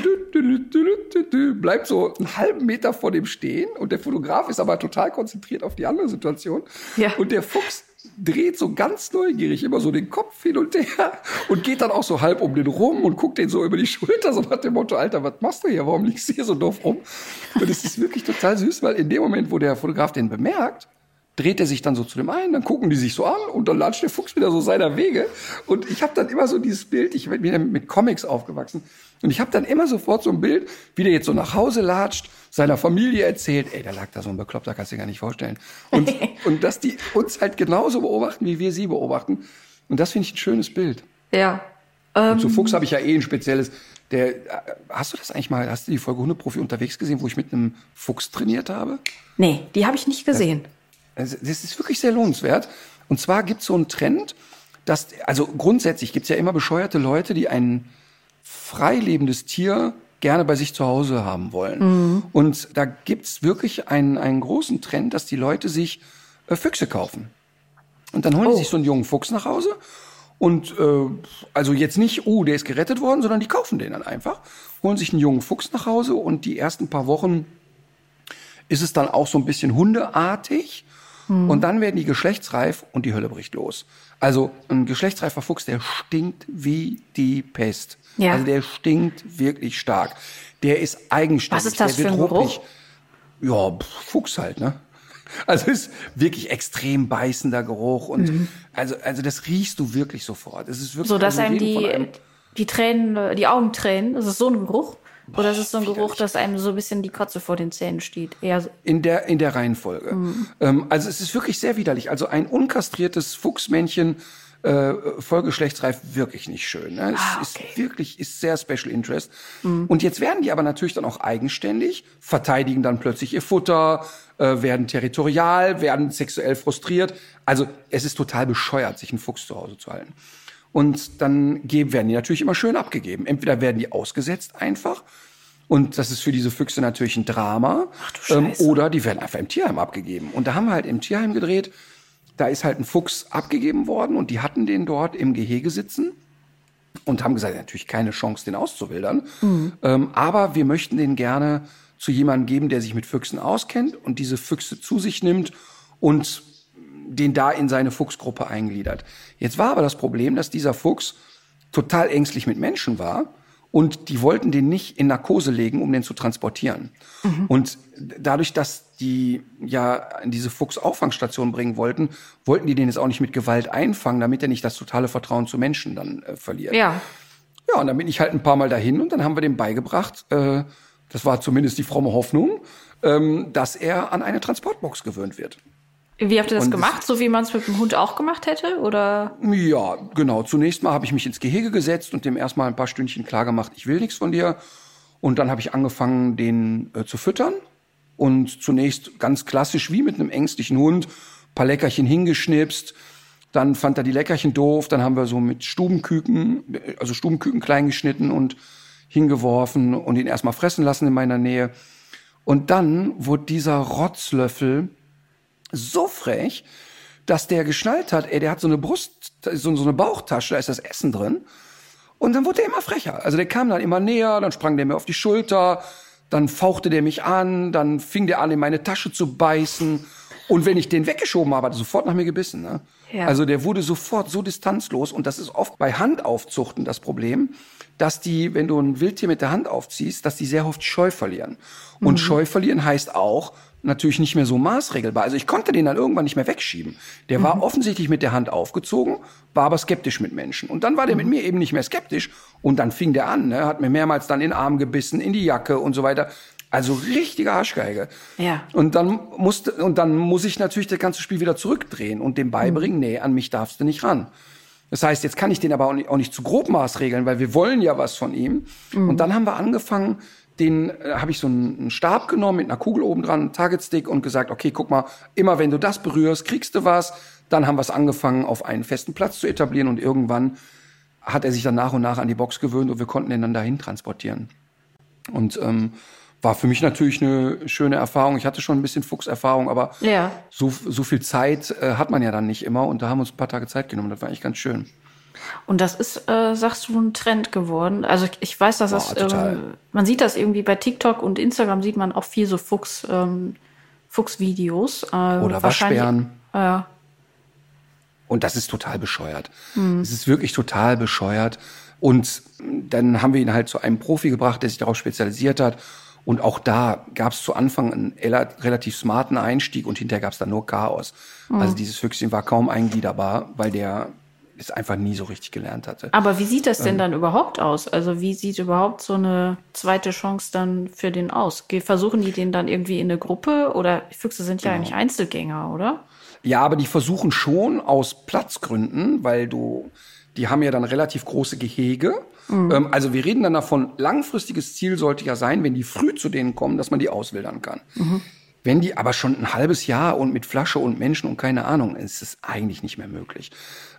bleibt so einen halben Meter vor dem stehen und der Fotograf ist aber total konzentriert auf die andere Situation. Ja. Und der Fuchs dreht so ganz neugierig immer so den Kopf hin und her und geht dann auch so halb um den rum und guckt den so über die Schulter, so nach dem Motto, Alter, was machst du hier? Warum liegst du hier so doof rum? Und es ist wirklich total süß, weil in dem Moment, wo der Fotograf den bemerkt, dreht er sich dann so zu dem einen, dann gucken die sich so an und dann latscht der Fuchs wieder so seiner Wege. Und ich habe dann immer so dieses Bild, ich bin ja mit Comics aufgewachsen, und ich habe dann immer sofort so ein Bild, wie der jetzt so nach Hause latscht, seiner Familie erzählt, ey, da lag da so ein Bekloppter, kannst du dir gar nicht vorstellen. Und, und dass die uns halt genauso beobachten, wie wir sie beobachten. Und das finde ich ein schönes Bild. Ja. Und zu Fuchs habe ich ja eh ein spezielles. Der, äh, hast du das eigentlich mal, hast du die Folge Hundeprofi unterwegs gesehen, wo ich mit einem Fuchs trainiert habe? Nee, die habe ich nicht gesehen. Also, das ist wirklich sehr lohnenswert. Und zwar gibt es so einen Trend, dass, also grundsätzlich gibt es ja immer bescheuerte Leute, die ein freilebendes Tier gerne bei sich zu Hause haben wollen. Und da gibt's wirklich einen, einen großen Trend, dass die Leute sich äh, Füchse kaufen. Und dann holen Oh. die sich so einen jungen Fuchs nach Hause. Und äh, also jetzt nicht, oh, der ist gerettet worden, sondern die kaufen den dann einfach, holen sich einen jungen Fuchs nach Hause und die ersten paar Wochen ist es dann auch so ein bisschen hundeartig. Und dann werden die geschlechtsreif und die Hölle bricht los. Also ein geschlechtsreifer Fuchs, der stinkt wie die Pest. Ja. Also der stinkt wirklich stark. Der ist eigenständig. Was ist das der wird für ein ruppig. Ja, pf, Fuchs halt, ne? Also es ist wirklich extrem beißender Geruch und also also das riechst du wirklich sofort. Es ist wirklich Mhm. So, dass also einem die, die Tränen, die Augen tränen. Ist es so ein Geruch? Oder ist es so ein Geruch, dass einem so ein bisschen die Kotze vor den Zähnen steht? Eher so. In der, in der Reihenfolge. Mhm. Ähm, also es ist wirklich sehr widerlich. Also ein unkastriertes Fuchsmännchen, äh, vollgeschlechtsreif, wirklich nicht schön. Ne? Es Ah, ist okay. wirklich, ist sehr Special Interest. Und jetzt werden die aber natürlich dann auch eigenständig, verteidigen dann plötzlich ihr Futter, äh, werden territorial, werden sexuell frustriert. Also es ist total bescheuert, sich einen Fuchs zu Hause zu halten. Und dann geben, werden die natürlich immer schön abgegeben. Entweder werden die ausgesetzt einfach. Und das ist für diese Füchse natürlich ein Drama. du ähm, Scheiße. oder die werden einfach im Tierheim abgegeben. Und da haben wir halt im Tierheim gedreht. Da ist halt ein Fuchs abgegeben worden und die hatten den dort im Gehege sitzen und haben gesagt, natürlich keine Chance, den auszuwildern. Ähm, aber wir möchten den gerne zu jemandem geben, der sich mit Füchsen auskennt und diese Füchse zu sich nimmt und den da in seine Fuchsgruppe eingliedert. Jetzt war aber das Problem, dass dieser Fuchs total ängstlich mit Menschen war und die wollten den nicht in Narkose legen, um den zu transportieren. Und dadurch, dass die ja in diese Fuchsauffangstation bringen wollten, wollten die den jetzt auch nicht mit Gewalt einfangen, damit er nicht das totale Vertrauen zu Menschen dann äh, verliert. Ja. Ja, und dann bin ich halt ein paar Mal dahin und dann haben wir dem beigebracht, äh, das war zumindest die fromme Hoffnung, ähm, dass er an eine Transportbox gewöhnt wird. Wie habt ihr das Und gemacht? So wie man es mit dem Hund auch gemacht hätte? Oder? Ja, genau. Zunächst mal habe ich mich ins Gehege gesetzt und dem erstmal ein paar Stündchen klar gemacht, ich will nichts von dir. Und dann habe ich angefangen, den äh, zu füttern. Und zunächst ganz klassisch wie mit einem ängstlichen Hund, paar Leckerchen hingeschnipst. Dann fand er die Leckerchen doof. Dann haben wir so mit Stubenküken, äh, also Stubenküken klein geschnitten und hingeworfen und ihn erstmal fressen lassen in meiner Nähe. Und dann wurde dieser Rotzlöffel so frech, dass der geschnallt hat, ey, der hat so eine Brust, so, so eine Bauchtasche, da ist das Essen drin. Und dann wurde er immer frecher. Also der kam dann immer näher, dann sprang der mir auf die Schulter, dann fauchte der mich an, dann fing der an, in meine Tasche zu beißen. Und wenn ich den weggeschoben habe, hat er sofort nach mir gebissen. Ne? Ja. Also der wurde sofort so distanzlos. Und das ist oft bei Handaufzuchten das Problem, dass die, wenn du ein Wildtier mit der Hand aufziehst, dass die sehr oft Scheu verlieren. Und Mhm. Scheu verlieren heißt auch, natürlich nicht mehr so maßregelbar. Also ich konnte den dann irgendwann nicht mehr wegschieben. Der Mhm. war offensichtlich mit der Hand aufgezogen, war aber skeptisch mit Menschen. Und dann war der Mhm. mit mir eben nicht mehr skeptisch. Und dann fing der an, ne, hat mir mehrmals dann in den Arm gebissen, in die Jacke und so weiter. Also richtige Arschgeige. Ja. Und dann musste, und dann muss ich natürlich das ganze Spiel wieder zurückdrehen und dem Mhm. beibringen, nee, an mich darfst du nicht ran. Das heißt, jetzt kann ich den aber auch nicht, auch nicht zu grobmaß regeln, weil wir wollen ja was von ihm. Mhm. Und dann haben wir angefangen, den äh, habe ich so einen, einen Stab genommen mit einer Kugel oben dran, einen Targetstick und gesagt, okay, guck mal, immer wenn du das berührst, kriegst du was. Dann haben wir es angefangen, auf einen festen Platz zu etablieren und irgendwann hat er sich dann nach und nach an die Box gewöhnt und wir konnten den dann dahin transportieren. Und ähm, war für mich natürlich eine schöne Erfahrung. Ich hatte schon ein bisschen Fuchserfahrung, aber Ja. so, so viel Zeit äh, hat man ja dann nicht immer. Und da haben wir uns ein paar Tage Zeit genommen. Das war eigentlich ganz schön. Und das ist, äh, sagst du, ein Trend geworden. Also ich, weiß, dass das, Boah, total. ähm, man sieht das irgendwie bei TikTok und Instagram sieht man auch viel so Fuchs, ähm, Fuchsvideos. Äh, Oder Waschbären. Ja. Und das ist total bescheuert. Es ist wirklich total bescheuert. Und dann haben wir ihn halt zu einem Profi gebracht, der sich darauf spezialisiert hat. Und auch da gab es zu Anfang einen ela- relativ smarten Einstieg und hinterher gab es dann nur Chaos. Also dieses Füchschen war kaum eingliederbar, weil der es einfach nie so richtig gelernt hatte. Aber wie sieht das Ähm. denn dann überhaupt aus? Also wie sieht überhaupt so eine zweite Chance dann für den aus? Versuchen die den dann irgendwie in eine Gruppe? Oder Füchse sind Genau. ja eigentlich Einzelgänger, oder? Ja, aber die versuchen schon aus Platzgründen, weil du, die haben ja dann relativ große Gehege. Ähm, also wir reden dann davon, langfristiges Ziel sollte ja sein, wenn die früh zu denen kommen, dass man die auswildern kann. Wenn die aber schon ein halbes Jahr und mit Flasche und Menschen und keine Ahnung, ist es eigentlich nicht mehr möglich.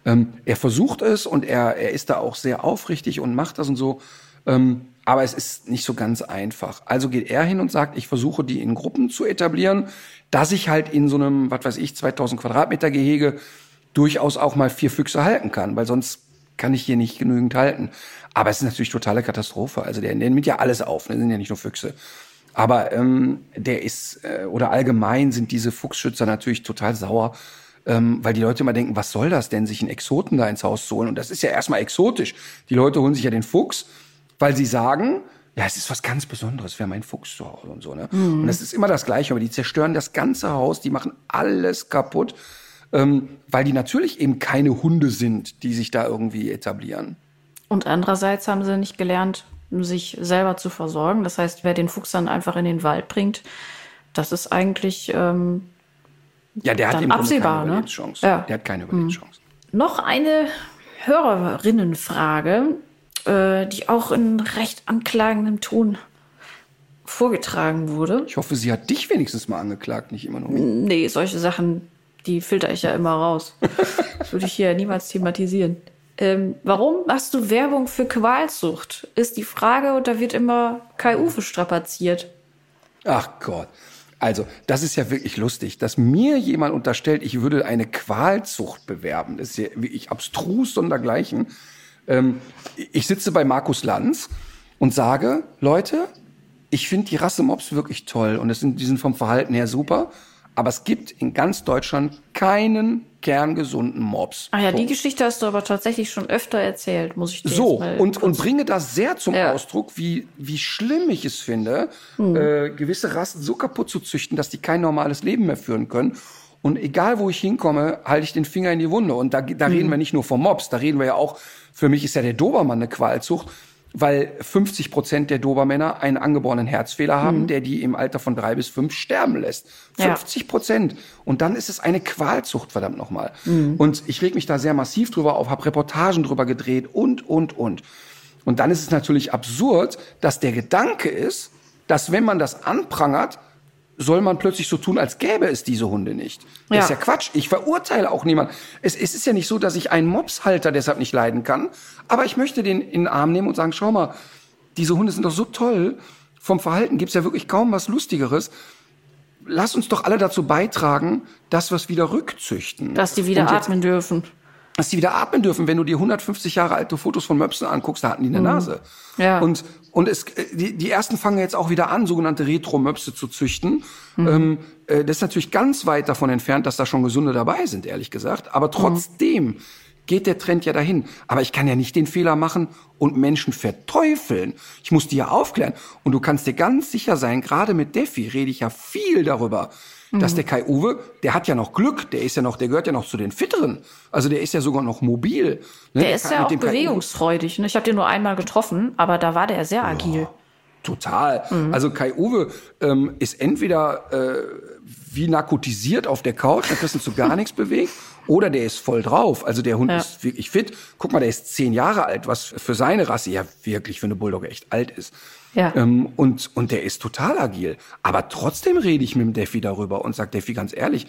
Ähm, er versucht es und er, er ist da auch sehr aufrichtig und macht das und so. Ähm, aber es ist nicht so ganz einfach. Also geht er hin und sagt, ich versuche die in Gruppen zu etablieren, dass ich halt in so einem, was weiß ich, 2000 Quadratmeter Gehege durchaus auch mal vier Füchse halten kann, weil sonst kann ich hier nicht genügend halten. Aber es ist natürlich totale Katastrophe. Also der, nimmt ja alles auf, ne? sind ja nicht nur Füchse. Aber ähm, der ist, äh, oder allgemein sind diese Fuchsschützer natürlich total sauer, ähm, weil die Leute immer denken, was soll das denn, sich einen Exoten da ins Haus zu holen? Und das ist ja erstmal exotisch. Die Leute holen sich ja den Fuchs, weil sie sagen, ja, es ist was ganz Besonderes, wir haben einen Fuchs zu Hause und so. Ne? Und das ist immer das Gleiche, aber die zerstören das ganze Haus, die machen alles kaputt, ähm, weil die natürlich eben keine Hunde sind, die sich da irgendwie etablieren. Und andererseits haben sie nicht gelernt, sich selber zu versorgen. Das heißt, wer den Fuchs dann einfach in den Wald bringt, das ist eigentlich ähm, Ja, der hat Grunde absehbar, keine ne? Überlebenschance. Ja. Der hat keine Überlebenschance. noch eine Hörerinnenfrage, äh, die auch in recht anklagendem Ton vorgetragen wurde. Ich hoffe, sie hat dich wenigstens mal angeklagt, nicht immer nur mich. Nee, solche Sachen, die filter ich ja immer raus. Das würde ich hier niemals thematisieren. Ähm, warum machst du Werbung für Qualzucht? Ist die Frage und da wird immer Kai Uwe strapaziert. Ach Gott. Also, das ist ja wirklich lustig, dass mir jemand unterstellt, ich würde eine Qualzucht bewerben. Das ist ja wirklich abstrus sondergleichen. Ähm, ich sitze bei Markus Lanz und sage, Leute, ich finde die Rasse Mops wirklich toll und es sind, die sind vom Verhalten her super. Aber es gibt in ganz Deutschland keinen kerngesunden Mops. Ah ja, die Punkt. Geschichte hast du aber tatsächlich schon öfter erzählt, muss ich dir So, und, und bringe das sehr zum Ja. Ausdruck, wie, wie schlimm ich es finde, Hm. äh, gewisse Rassen so kaputt zu züchten, dass die kein normales Leben mehr führen können. Und egal, wo ich hinkomme, halte ich den Finger in die Wunde. Und da, da Hm. reden wir nicht nur vom Mops, da reden wir ja auch, für mich ist ja der Dobermann eine Qualzucht, weil 50 Prozent der Dobermänner einen angeborenen Herzfehler haben, der die im Alter von drei bis fünf sterben lässt. Hm. Ja. 50 Prozent. Und dann ist es eine Qualzucht, verdammt nochmal. Mhm. Und ich reg mich da sehr massiv drüber auf, habe Reportagen drüber gedreht und, und, und. Und dann ist es natürlich absurd, dass der Gedanke ist, dass wenn man das anprangert, soll man plötzlich so tun, als gäbe es diese Hunde nicht. Das Ja. ist ja Quatsch. Ich verurteile auch niemanden. Es, es ist ja nicht so, dass ich einen Mopshalter deshalb nicht leiden kann. Aber ich möchte den in den Arm nehmen und sagen, schau mal, diese Hunde sind doch so toll. Vom Verhalten gibt's ja wirklich kaum was Lustigeres. Lass uns doch alle dazu beitragen, dass wir es wieder rückzüchten. dass die wieder atmen dürfen. Dass die wieder atmen dürfen. Wenn du dir 150 Jahre alte Fotos von Möpsen anguckst, da hatten die eine Nase. Ja. Und, und es, äh, die, die ersten fangen jetzt auch wieder an, sogenannte Retro-Möpse zu züchten. Ähm, äh, das ist natürlich ganz weit davon entfernt, dass da schon gesunde dabei sind, ehrlich gesagt. Aber trotzdem geht der Trend ja dahin. Aber ich kann ja nicht den Fehler machen und Menschen verteufeln. Ich muss die ja aufklären. Und du kannst dir ganz sicher sein, gerade mit Defi rede ich ja viel darüber, dass der Kai Uwe, der hat ja noch Glück, der ist ja noch, der gehört ja noch zu den Fitteren. Also der ist ja sogar noch mobil. Ne? Der ist kann ja auch bewegungsfreudig. Ne? Ich habe den nur einmal getroffen, aber da war der sehr agil. Total. Also Kai Uwe ähm, ist entweder äh, wie narkotisiert auf der Couch, da kriegst du zu gar nichts bewegt, oder der ist voll drauf. Also der Hund Ja. ist wirklich fit. Guck mal, der ist zehn Jahre alt, was für seine Rasse ja wirklich für eine Bulldogge echt alt ist. Ja. Ähm, und, und der ist total agil. Aber trotzdem rede ich mit dem Defi darüber und sag Defi ganz ehrlich,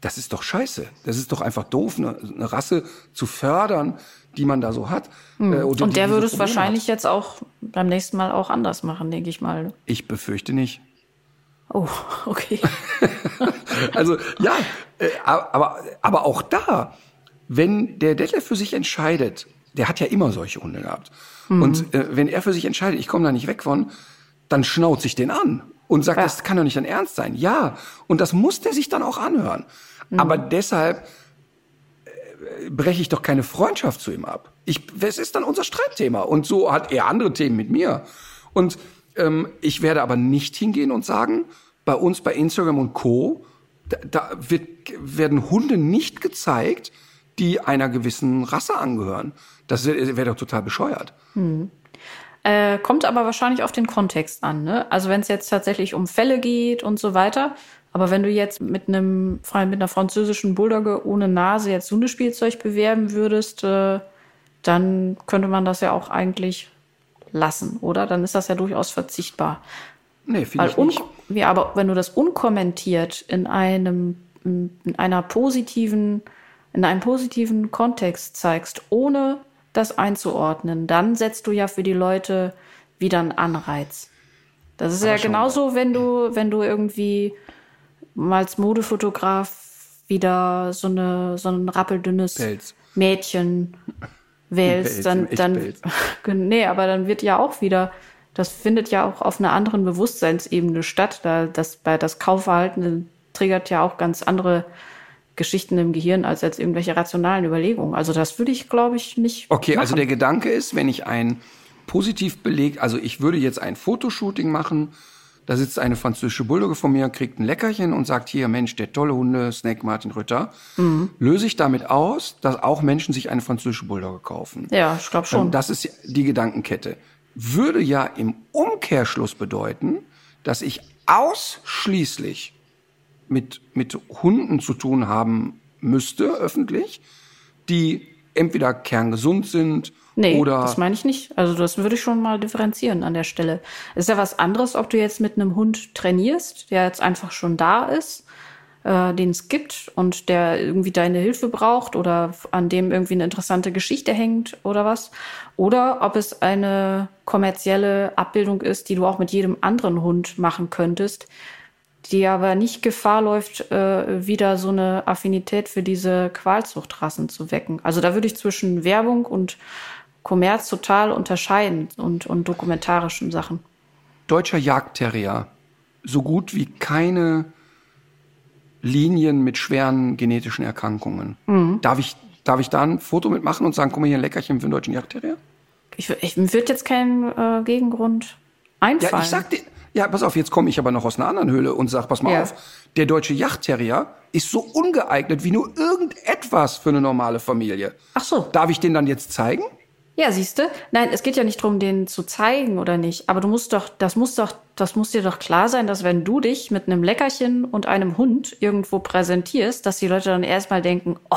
das ist doch scheiße. Das ist doch einfach doof, eine, eine Rasse zu fördern, die man da so hat. Äh, oder die Hm. Und der würde es wahrscheinlich Hat. jetzt auch beim nächsten Mal auch anders machen, denke ich mal. Ich befürchte nicht. Oh, okay. Also ja, äh, aber, aber auch da, wenn der Detlef für sich entscheidet, der hat ja immer solche Hunde gehabt. Und äh, wenn er für sich entscheidet, ich komme da nicht weg von, dann schnauzt sich den an und sagt, Ja. das kann doch nicht dein Ernst sein. Ja, und das muss der sich dann auch anhören. Aber deshalb äh, breche ich doch keine Freundschaft zu ihm ab. Ich, es ist dann unser Streitthema. Und so hat er andere Themen mit mir. Und ähm, ich werde aber nicht hingehen und sagen, bei uns bei Instagram und Co. Da, da wird, werden Hunde nicht gezeigt, die einer gewissen Rasse angehören. Das wäre wär doch total bescheuert. Äh, kommt aber wahrscheinlich auf den Kontext an. Ne? Also wenn es jetzt tatsächlich um Fälle geht und so weiter. Aber wenn du jetzt mit einem mit einer französischen Bulldogge ohne Nase jetzt Hundespielzeug bewerben würdest, äh, dann könnte man das ja auch eigentlich lassen, oder? Dann ist das ja durchaus verzichtbar. Nee, finde ich nicht. ja, aber wenn du das unkommentiert in einem in einer positiven in einem positiven Kontext zeigst, ohne das einzuordnen, dann setzt du ja für die Leute wieder einen Anreiz. Das ist ja schon. genauso, wenn du wenn du irgendwie mal als Modefotograf wieder so eine so ein rappeldünnes Pelz. Mädchen wählst, Pelz, dann dann Echtpelz. nee, aber dann wird ja auch wieder das findet ja auch auf einer anderen Bewusstseinsebene statt, da das bei das Kaufverhalten triggert ja auch ganz andere Geschichten im Gehirn als jetzt irgendwelche rationalen Überlegungen. Also das würde ich, glaube ich, nicht. Okay, also machen. der Gedanke ist, wenn ich ein positiv belegt, also ich würde jetzt ein Fotoshooting machen, da sitzt eine französische Bulldogge von mir, kriegt ein Leckerchen und sagt hier, Mensch, der tolle Hunde, Snack Martin Rütter, Mhm. löse ich damit aus, dass auch Menschen sich eine französische Bulldogge kaufen. Ja, ich glaube schon. Das ist die Gedankenkette. Würde ja im Umkehrschluss bedeuten, dass ich ausschließlich mit, mit Hunden zu tun haben müsste, öffentlich, die entweder kerngesund sind Nee, oder das meine ich nicht. Also das würde ich schon mal differenzieren an der Stelle. Ist ja was anderes, ob du jetzt mit einem Hund trainierst, der jetzt einfach schon da ist, äh, den es gibt und der irgendwie deine Hilfe braucht oder an dem irgendwie eine interessante Geschichte hängt oder was. Oder ob es eine kommerzielle Abbildung ist, die du auch mit jedem anderen Hund machen könntest, die aber nicht Gefahr läuft, äh, wieder so eine Affinität für diese Qualzuchtrassen zu wecken. Also da würde ich zwischen Werbung und Kommerz total unterscheiden und, und dokumentarischen Sachen. deutscher Jagdterrier so gut wie keine Linien mit schweren genetischen Erkrankungen. Mhm. Darf ich darf ich da ein Foto mitmachen und sagen, guck mal hier ein Leckerchen für den deutschen Jagdterrier? Ich, ich wird jetzt kein äh, Gegengrund Ja, einfallen. ich sag dir, ja, pass auf, jetzt komme ich aber noch aus einer anderen Höhle und sag, pass mal Ja. auf, der deutsche Yachtterrier ist so ungeeignet wie nur irgendetwas für eine normale Familie. Ach so. Darf ich den dann jetzt zeigen? Ja, siehste. Nein, es geht ja nicht darum, den zu zeigen oder nicht. Aber du musst doch, das muss doch, das muss dir doch klar sein, dass wenn du dich mit einem Leckerchen und einem Hund irgendwo präsentierst, dass die Leute dann erstmal denken, oh.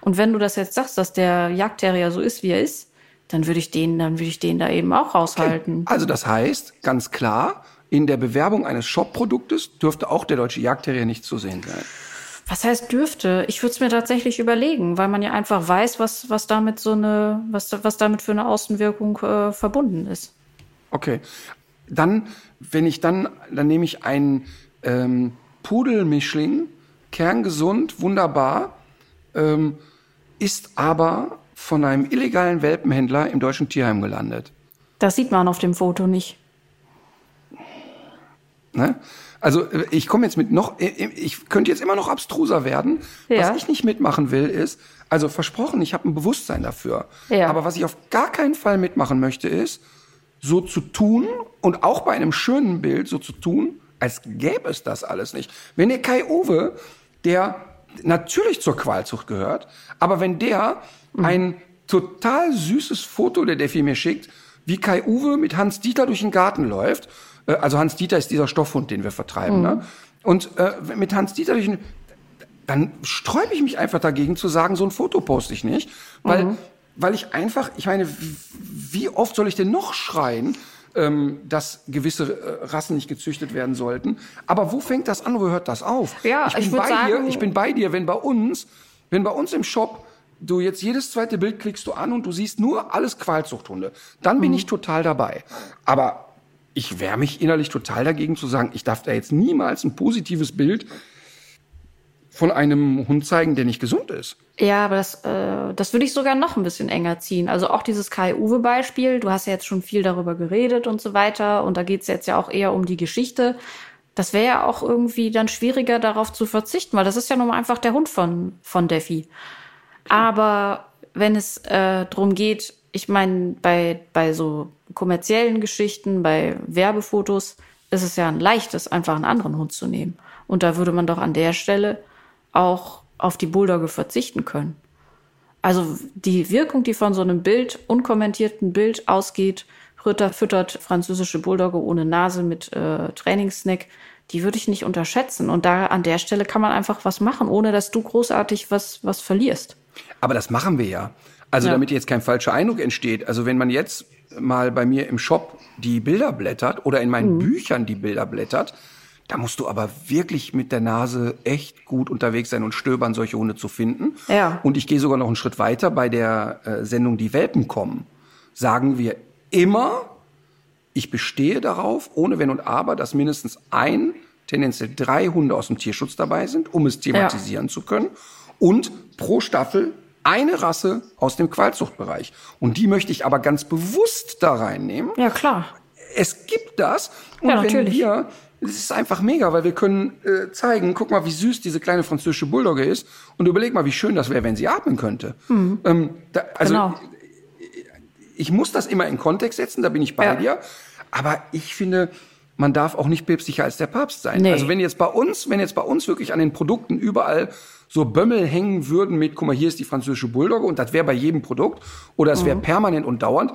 Und wenn du das jetzt sagst, dass der Jagdterrier so ist, wie er ist, dann würde ich den, dann würde ich den da eben auch raushalten. Also das heißt, ganz klar, in der Bewerbung eines Shop-Produktes dürfte auch der deutsche Jagdterrier nicht zu sehen sein. Was heißt dürfte? Ich würde es mir tatsächlich überlegen, weil man ja einfach weiß, was, was damit so eine, was, was damit für eine Außenwirkung äh, verbunden ist. Okay. Dann, wenn ich dann, dann nehme ich einen ähm, Pudelmischling, kerngesund, wunderbar, ähm, ist aber von einem illegalen Welpenhändler im deutschen Tierheim gelandet. Das sieht man auf dem Foto nicht. Ne? Also äh, ich komme jetzt mit noch, äh, ich könnte jetzt immer noch abstruser werden. Ja. Was ich nicht mitmachen will, ist, also versprochen, ich habe ein Bewusstsein dafür. Ja. Aber was ich auf gar keinen Fall mitmachen möchte, ist, so zu tun und auch bei einem schönen Bild so zu tun, als gäbe es das alles nicht. Wenn der Kai Uwe, der natürlich zur Qualzucht gehört, aber wenn der ein total süßes Foto der Defi mir schickt, wie Kai Uwe mit Hans Dieter durch den Garten läuft, äh, also Hans Dieter ist dieser Stoffhund, den wir vertreiben, ne? Und äh, mit Hans Dieter dann sträube ich mich einfach dagegen zu sagen, so ein Foto poste ich nicht, weil, weil ich einfach, ich meine, wie, oft soll ich denn noch schreien, ähm, dass gewisse äh, Rassen nicht gezüchtet werden sollten? Aber wo fängt das an, wo hört das auf? Ja, ich bin ich bei sagen- dir, ich bin bei dir, wenn bei uns, wenn bei uns im Shop du jetzt jedes zweite Bild klickst du an und du siehst nur alles Qualzuchthunde, dann bin ich total dabei. Aber ich wehre mich innerlich total dagegen zu sagen, ich darf da jetzt niemals ein positives Bild von einem Hund zeigen, der nicht gesund ist. Ja, aber das, äh, das würde ich sogar noch ein bisschen enger ziehen. Also auch dieses Kai-Uwe-Beispiel, du hast ja jetzt schon viel darüber geredet und so weiter. Und da geht's jetzt ja auch eher um die Geschichte. Das wäre ja auch irgendwie dann schwieriger, darauf zu verzichten, weil das ist ja nun mal einfach der Hund von, von Defi. Aber wenn es äh, darum geht, ich meine, bei, bei so kommerziellen Geschichten, bei Werbefotos, ist es ja ein leichtes, einfach einen anderen Hund zu nehmen. Und da würde man doch an der Stelle auch auf die Bulldogge verzichten können. Also die Wirkung, die von so einem Bild, unkommentierten Bild ausgeht, Ritter füttert französische Bulldogge ohne Nase mit äh, Trainingssnack, die würde ich nicht unterschätzen. Und da an der Stelle kann man einfach was machen, ohne dass du großartig was, was verlierst. Aber das machen wir ja. Also Ja. damit jetzt kein falscher Eindruck entsteht. Also wenn man jetzt mal bei mir im Shop die Bilder blättert oder in Mhm. meinen Büchern die Bilder blättert, da musst du aber wirklich mit der Nase echt gut unterwegs sein und stöbern, solche Hunde zu finden. Ja. Und ich gehe sogar noch einen Schritt weiter. Bei der äh, Sendung Die Welpen kommen, sagen wir immer, ich bestehe darauf, ohne Wenn und Aber, dass mindestens ein, tendenziell drei Hunde aus dem Tierschutz dabei sind, um es thematisieren zu können. Und pro Staffel eine Rasse aus dem Qualzuchtbereich. Und die möchte ich aber ganz bewusst da reinnehmen. Ja, klar. Es gibt das. Und Ja, wenn natürlich. wir, es ist einfach mega, weil wir können äh, zeigen, guck mal, wie süß diese kleine französische Bulldogge ist. Und überleg mal, wie schön das wäre, wenn sie atmen könnte. Ähm, da, also genau. ich muss das immer in Kontext setzen, da bin ich bei Ja. dir. Aber ich finde, man darf auch nicht päpstlicher als der Papst sein. Nee. Also wenn jetzt bei uns, wenn jetzt bei uns wirklich an den Produkten überall so Bömmel hängen würden mit, guck mal, hier ist die französische Bulldogge und das wäre bei jedem Produkt oder es Mhm. wäre permanent und dauernd.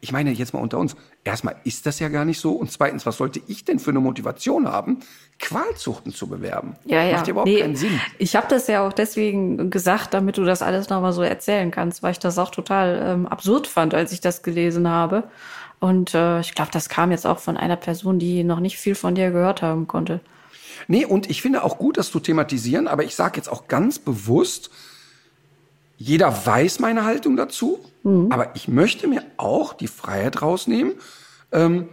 Ich meine jetzt mal unter uns. Erstmal ist das ja gar nicht so und zweitens, was sollte ich denn für eine Motivation haben, Qualzuchten zu bewerben? Ja, ja. Macht ja überhaupt Nee, keinen Sinn. Ich habe das ja auch deswegen gesagt, damit du das alles nochmal so erzählen kannst, weil ich das auch total ähm, absurd fand, als ich das gelesen habe. Und äh, ich glaube, das kam jetzt auch von einer Person, die noch nicht viel von dir gehört haben konnte. Nee, und ich finde auch gut, das zu thematisieren, aber ich sage jetzt auch ganz bewusst, jeder weiß meine Haltung dazu, aber ich möchte mir auch die Freiheit rausnehmen, ähm,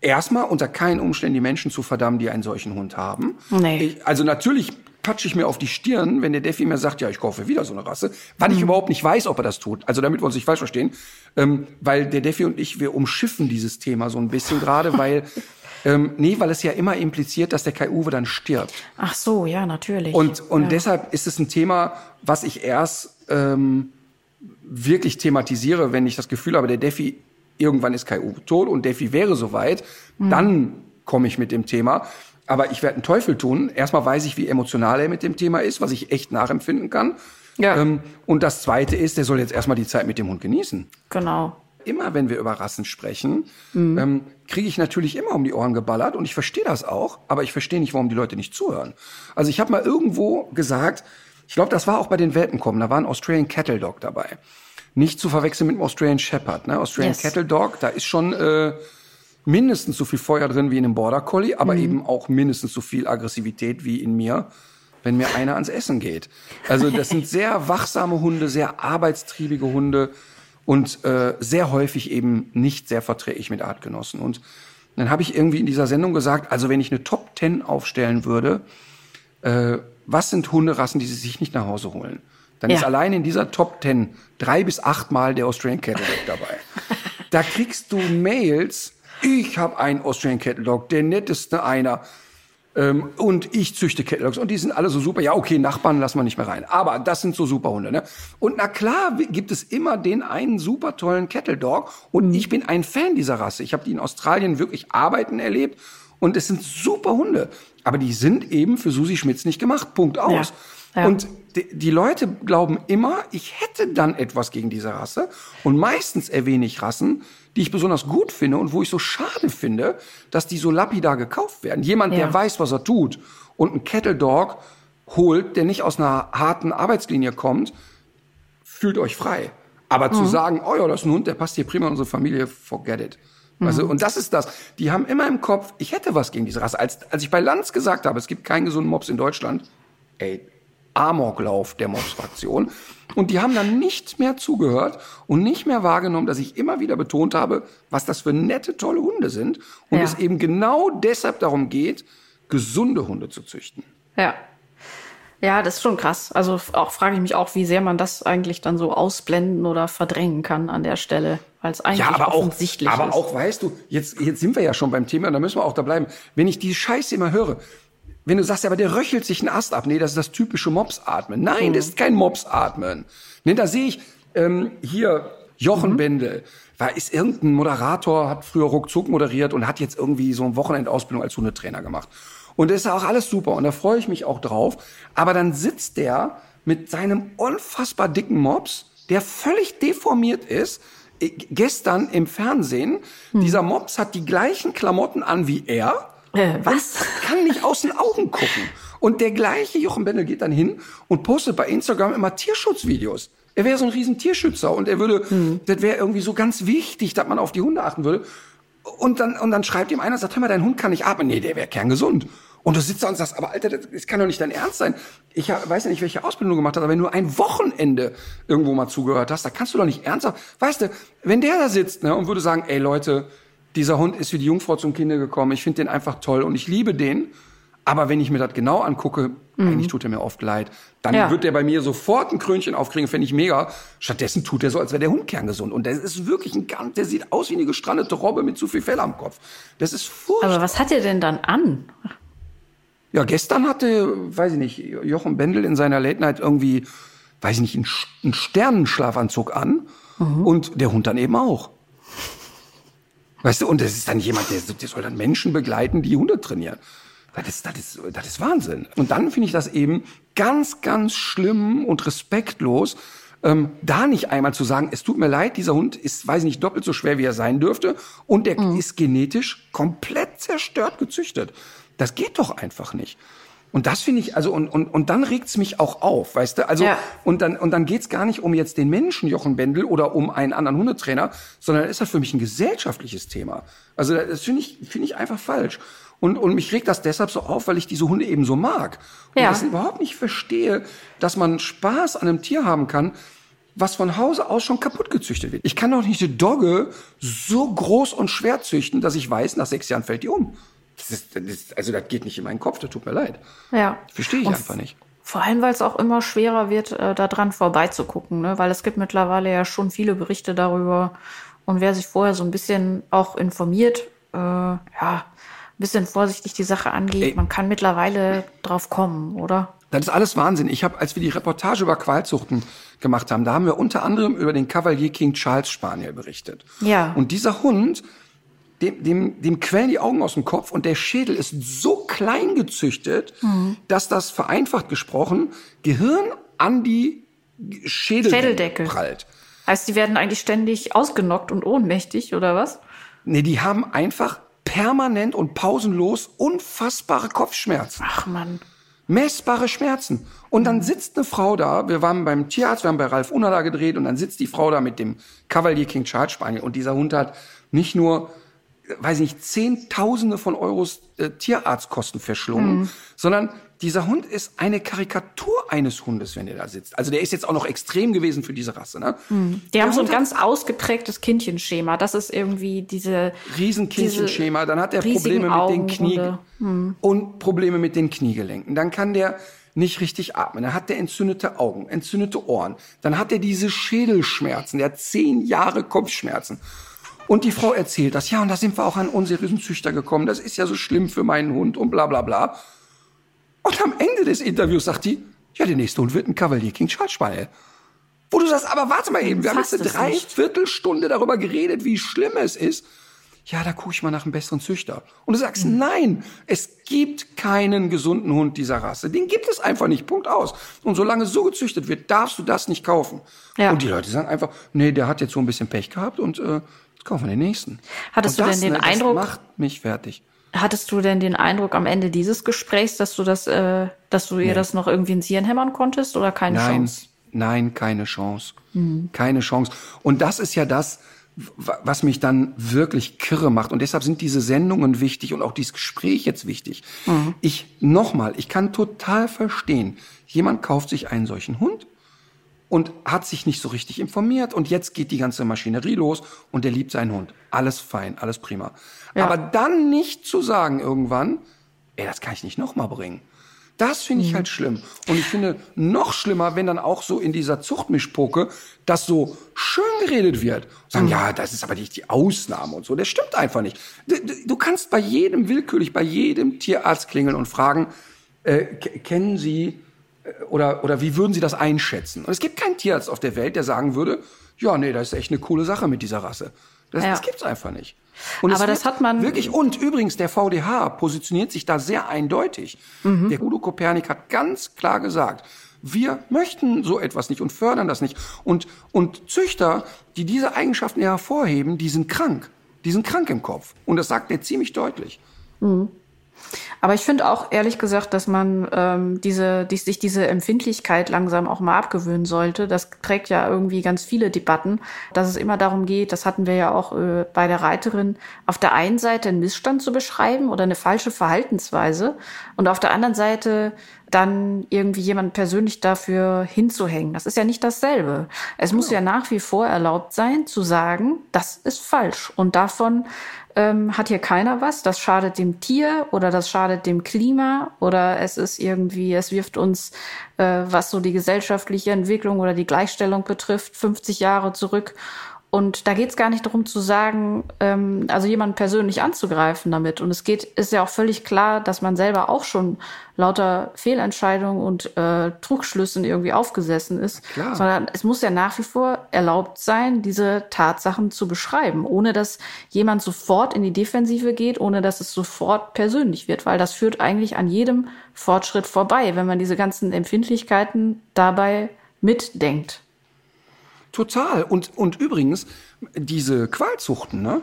erstmal unter keinen Umständen die Menschen zu verdammen, die einen solchen Hund haben. Nee. Ich, also natürlich patsche ich mir auf die Stirn, wenn der Defi mir sagt, ja, ich kaufe wieder so eine Rasse, wann ich überhaupt nicht weiß, ob er das tut. Also damit wir uns nicht falsch verstehen, ähm, weil der Defi und ich, wir umschiffen dieses Thema so ein bisschen gerade, weil ähm, nee, weil es ja immer impliziert, dass der Kai Uwe dann stirbt. Ach so, ja, natürlich. Und, und ja. deshalb ist es ein Thema, was ich erst ähm, wirklich thematisiere, wenn ich das Gefühl habe, der Defi, irgendwann ist Kai Uwe tot und Defi wäre soweit, Mhm. dann komme ich mit dem Thema. Aber ich werde einen Teufel tun. Erstmal weiß ich, wie emotional er mit dem Thema ist, was ich echt nachempfinden kann. Ja. Ähm, und das Zweite ist, der soll jetzt erstmal die Zeit mit dem Hund genießen Genau. Immer wenn wir über Rassen sprechen, Mhm. ähm, kriege ich natürlich immer um die Ohren geballert und ich verstehe das auch, aber ich verstehe nicht, warum die Leute nicht zuhören. Also ich habe mal irgendwo gesagt, ich glaube, das war auch bei den Welpen kommen, da war ein Australian Cattle Dog dabei. Nicht zu verwechseln mit dem Australian Shepherd. Ne? Australian Yes. Cattle Dog, da ist schon äh, mindestens so viel Feuer drin wie in einem Border Collie, aber eben auch mindestens so viel Aggressivität wie in mir, wenn mir einer ans Essen geht. Also das sind sehr wachsame Hunde, sehr arbeitstriebige Hunde und äh, sehr häufig eben nicht sehr verträglich mit Artgenossen. Und dann habe ich irgendwie in dieser Sendung gesagt, also wenn ich eine Top Ten aufstellen würde, äh, was sind Hunderassen, die sie sich nicht nach Hause holen? Dann Ja. ist allein in dieser Top 10 drei bis acht Mal der Australian Cattle Dog dabei. da kriegst du Mails, ich habe einen Australian Cattle Dog, der netteste einer. Ähm, und ich züchte Dogs und die sind alle so super. Ja, okay, Nachbarn lassen wir nicht mehr rein. Aber das sind so super Hunde. Ne? Und na klar gibt es immer den einen super tollen Cattle Dog. Und ich bin ein Fan dieser Rasse. Ich habe die in Australien wirklich arbeiten erlebt. Und es sind super Hunde. Aber die sind eben für Susi Schmitz nicht gemacht. Punkt aus. Ja. Ja. Und die, die Leute glauben immer, ich hätte dann etwas gegen diese Rasse. Und meistens erwähne ich Rassen, die ich besonders gut finde und wo ich so schade finde, dass die so lapidar gekauft werden. Jemand, Ja. der weiß, was er tut und einen Cattle Dog holt, der nicht aus einer harten Arbeitslinie kommt, fühlt euch frei. Aber Mhm. zu sagen, oh ja, das ist ein Hund, der passt hier prima in unsere Familie, forget it. Mhm. Also, und das ist das. Die haben immer im Kopf, ich hätte was gegen diese Rasse. Als, als ich bei Lanz gesagt habe, es gibt keinen gesunden Mops in Deutschland, ey, Amoklauf der Mops-Fraktion. Und die haben dann nicht mehr zugehört und nicht mehr wahrgenommen, dass ich immer wieder betont habe, was das für nette, tolle Hunde sind. Und Ja. es eben genau deshalb darum geht, gesunde Hunde zu züchten. Ja. Ja, das ist schon krass. Also auch frage ich mich auch, wie sehr man das eigentlich dann so ausblenden oder verdrängen kann an der Stelle, weil es eigentlich Ja, aber auch, offensichtlich aber ist. auch, weißt du, jetzt, jetzt sind wir ja schon beim Thema und da müssen wir auch da bleiben. Wenn ich die Scheiße immer höre, wenn du sagst, ja, aber der röchelt sich einen Ast ab. Nee, das ist das typische Mopsatmen. Nein, Mhm. das ist kein Mopsatmen. Nee, da sehe ich ähm, hier Jochen Mhm. Bendel. War, ist irgendein Moderator, hat früher ruckzuck moderiert und hat jetzt irgendwie so eine Wochenendausbildung als Hundetrainer gemacht. Und das ist auch alles super und da freue ich mich auch drauf. Aber dann sitzt der mit seinem unfassbar dicken Mops, der völlig deformiert ist, äh, gestern im Fernsehen. Hm. Dieser Mops hat die gleichen Klamotten an wie er Äh, was? kann nicht aus den Augen gucken. Und der gleiche Jochen Bendel geht dann hin und postet bei Instagram immer Tierschutzvideos. Er wäre so ein riesen Tierschützer und er würde, das wäre irgendwie so ganz wichtig, dass man auf die Hunde achten würde. Und dann, und dann schreibt ihm einer, sagt, hör mal, dein Hund kann nicht atmen. Nee, der wäre kerngesund. Und du sitzt da und sagst, aber Alter, das, kann doch nicht dein Ernst sein. Ich weiß ja nicht, welche Ausbildung du gemacht hast, aber wenn du ein Wochenende irgendwo mal zugehört hast, da kannst du doch nicht ernsthaft, weißt du, wenn der da sitzt ne, und würde sagen, ey Leute, dieser Hund ist wie die Jungfrau zum Kinde gekommen, ich finde den einfach toll und ich liebe den, aber wenn ich mir das genau angucke, eigentlich tut er mir oft leid, dann Ja. wird der bei mir sofort ein Krönchen aufkriegen, finde ich mega. Stattdessen tut er so, als wäre der Hund kerngesund. Und der ist wirklich ein ganz, der sieht aus wie eine gestrandete Robbe mit zu viel Fell am Kopf. Das ist furchtbar. Aber was hat er denn dann an? Ja, gestern hatte, weiß ich nicht, Jochen Bendel in seiner Late Night irgendwie, weiß ich nicht, einen, Sch- einen Sternenschlafanzug an und der Hund dann eben auch. Weißt du, und das ist dann jemand, der, der soll dann Menschen begleiten, die Hunde trainieren. Das ist, das ist, das ist Wahnsinn. Und dann finde ich das eben ganz, ganz schlimm und respektlos, ähm, da nicht einmal zu sagen, es tut mir leid, dieser Hund ist, weiß ich nicht, doppelt so schwer, wie er sein dürfte und der ist genetisch komplett zerstört gezüchtet. Das geht doch einfach nicht. Und das finde ich, also, und, und, und dann regt's mich auch auf, weißt du? Also, Ja. und dann, und dann geht's gar nicht um jetzt den Menschen Jochen Bendel oder um einen anderen Hundetrainer, sondern ist das für mich ein gesellschaftliches Thema. Also, das finde ich, finde ich einfach falsch. Und, und mich regt das deshalb so auf, weil ich diese Hunde eben so mag. Und Ja. das überhaupt nicht verstehe, dass man Spaß an einem Tier haben kann, was von Hause aus schon kaputt gezüchtet wird. Ich kann doch nicht eine Dogge so groß und schwer züchten, dass ich weiß, nach sechs Jahren fällt die um. Das ist, das ist, also das geht nicht in meinen Kopf, das tut mir leid. Ja. Verstehe ich Und einfach nicht. Vor allem, weil es auch immer schwerer wird, äh, daran vorbeizugucken, ne? Weil es gibt mittlerweile ja schon viele Berichte darüber. Und wer sich vorher so ein bisschen auch informiert, äh, ja, ein bisschen vorsichtig die Sache angeht, Ey. man kann mittlerweile drauf kommen, oder? Das ist alles Wahnsinn. Ich habe, als wir die Reportage über Qualzuchten gemacht haben, da haben wir unter anderem über den Cavalier King Charles Spaniel berichtet. Ja. Und dieser Hund, dem, dem, dem quellen die Augen aus dem Kopf und der Schädel ist so klein gezüchtet, Mhm. dass das vereinfacht gesprochen Gehirn an die Schädeldecke Schädeldecke. prallt. Heißt, die werden eigentlich ständig ausgenockt und ohnmächtig, oder was? Nee, die haben einfach permanent und pausenlos unfassbare Kopfschmerzen. Ach man. messbare Schmerzen. Und dann sitzt eine Frau da, wir waren beim Tierarzt, wir haben bei Ralf Unna gedreht und dann sitzt die Frau da mit dem Cavalier King Charles Spaniel und dieser Hund hat nicht nur, weiß ich nicht, Zehntausende von Euros äh, Tierarztkosten verschlungen, sondern dieser Hund ist eine Karikatur eines Hundes, wenn der da sitzt. Also der ist jetzt auch noch extrem gewesen für diese Rasse. Ne? Die haben so ein Hund ganz ausgeprägtes Kindchenschema. Das ist irgendwie diese Riesenkindchenschema, dann hat er Probleme mit den Knie Augenrunde. und Probleme mit den Kniegelenken. Dann kann der nicht richtig atmen, dann hat der entzündete Augen, entzündete Ohren, dann hat er diese Schädelschmerzen, der hat zehn Jahre Kopfschmerzen. Und die Frau erzählt das, ja, und da sind wir auch an unseriösen Züchter gekommen, das ist ja so schlimm für meinen Hund und bla bla bla. Und am Ende des Interviews sagt die, ja, der nächste Hund wird ein Cavalier King Charles Spaniel. Wo du sagst, aber warte mal eben, wir haben jetzt eine Dreiviertelstunde darüber geredet, wie schlimm es ist. Ja, da gucke ich mal nach einem besseren Züchter. Und du sagst, mhm. nein, es gibt keinen gesunden Hund dieser Rasse. Den gibt es einfach nicht. Punkt aus. Und solange so gezüchtet wird, darfst du das nicht kaufen. Ja. Und die Leute sagen einfach, nee, der hat jetzt so ein bisschen Pech gehabt und äh, kaufen wir den nächsten. Hattest und du das, denn den ne, Eindruck? Das macht mich fertig. Hattest du denn den Eindruck am Ende dieses Gesprächs, dass du das, äh, dass du nee. ihr das noch irgendwie ins Hirn hämmern konntest oder keine nein, Chance? Nein, keine Chance. Mhm. Keine Chance. Und das ist ja das, was mich dann wirklich kirre macht. Und deshalb sind diese Sendungen wichtig und auch dieses Gespräch jetzt wichtig. Mhm. Ich, nochmal, ich kann total verstehen, jemand kauft sich einen solchen Hund und hat sich nicht so richtig informiert und jetzt geht die ganze Maschinerie los und der liebt seinen Hund. Alles fein, alles prima. Ja. Aber dann nicht zu sagen irgendwann, ey, das kann ich nicht nochmal bringen. Das finde ich mhm. halt schlimm. Und ich finde noch schlimmer, wenn dann auch so in dieser Zuchtmischpoke das so schön geredet wird. Sagen, mhm. ja, das ist aber nicht die Ausnahme und so. Das stimmt einfach nicht. Du, du kannst bei jedem willkürlich, bei jedem Tierarzt klingeln und fragen, äh, kennen Sie oder, oder wie würden Sie das einschätzen? Und es gibt keinen Tierarzt auf der Welt, der sagen würde, ja, nee, das ist echt eine coole Sache mit dieser Rasse. Das, ja. das gibt's einfach nicht. Und Aber das hat man wirklich und übrigens der VDH positioniert sich da sehr eindeutig. Mhm. Der Udo Kopernik hat ganz klar gesagt, wir möchten so etwas nicht und fördern das nicht. Und und Züchter, die diese Eigenschaften hervorheben, die sind krank. Die sind krank im Kopf und das sagt er ziemlich deutlich. Mhm. Aber ich finde auch ehrlich gesagt, dass man ähm, diese, die, sich diese Empfindlichkeit langsam auch mal abgewöhnen sollte. Das trägt ja irgendwie ganz viele Debatten, dass es immer darum geht, das hatten wir ja auch äh, bei der Reiterin, auf der einen Seite einen Missstand zu beschreiben oder eine falsche Verhaltensweise und auf der anderen Seite dann irgendwie jemand persönlich dafür hinzuhängen. Das ist ja nicht dasselbe. Es genau. muss ja nach wie vor erlaubt sein, zu sagen, das ist falsch. Und davon ähm, hat hier keiner was. Das schadet dem Tier oder das schadet dem Klima oder es ist irgendwie, es wirft uns, äh, was so die gesellschaftliche Entwicklung oder die Gleichstellung betrifft, 50 Jahre zurück. Und da geht es gar nicht darum zu sagen, ähm, also jemanden persönlich anzugreifen damit. Und es geht, ist ja auch völlig klar, dass man selber auch schon lauter Fehlentscheidungen und äh, Trugschlüssen irgendwie aufgesessen ist. Klar. Sondern es muss ja nach wie vor erlaubt sein, diese Tatsachen zu beschreiben, ohne dass jemand sofort in die Defensive geht, ohne dass es sofort persönlich wird, weil das führt eigentlich an jedem Fortschritt vorbei, wenn man diese ganzen Empfindlichkeiten dabei mitdenkt. Total. Und, und übrigens, diese Qualzuchten, ne?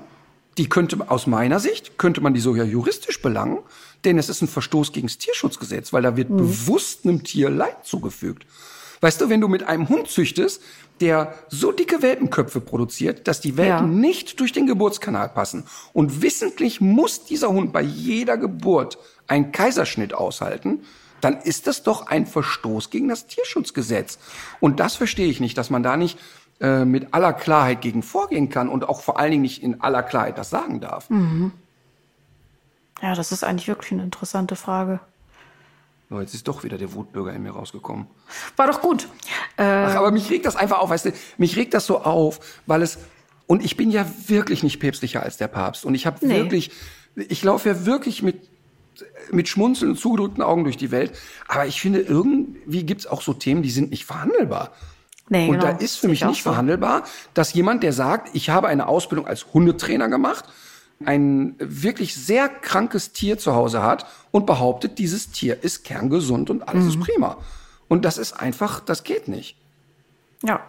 Die könnte aus meiner Sicht, könnte man die sogar juristisch belangen, denn es ist ein Verstoß gegen das Tierschutzgesetz, weil da wird mhm. bewusst einem Tier Leid zugefügt. Weißt du, wenn du mit einem Hund züchtest, der so dicke Welpenköpfe produziert, dass die Welpen ja. nicht durch den Geburtskanal passen und wissentlich muss dieser Hund bei jeder Geburt einen Kaiserschnitt aushalten, dann ist das doch ein Verstoß gegen das Tierschutzgesetz. Und das verstehe ich nicht, dass man da nicht äh, mit aller Klarheit gegen vorgehen kann und auch vor allen Dingen nicht in aller Klarheit das sagen darf. Mhm. Ja, das ist eigentlich wirklich eine interessante Frage. So, jetzt ist doch wieder der Wutbürger in mir rausgekommen. War doch gut. Äh, Ach, aber mich regt das einfach auf, weißt du, mich regt das so auf, weil es, und ich bin ja wirklich nicht päpstlicher als der Papst. Und ich habe nee. wirklich, ich laufe ja wirklich mit, mit Schmunzeln und zugedrückten Augen durch die Welt. Aber ich finde, irgendwie gibt's auch so Themen, die sind nicht verhandelbar. Nee, und genau. da ist für mich nicht so. verhandelbar, dass jemand, der sagt, ich habe eine Ausbildung als Hundetrainer gemacht, ein wirklich sehr krankes Tier zu Hause hat und behauptet, dieses Tier ist kerngesund und alles mhm. ist prima. Und das ist einfach, das geht nicht. Ja.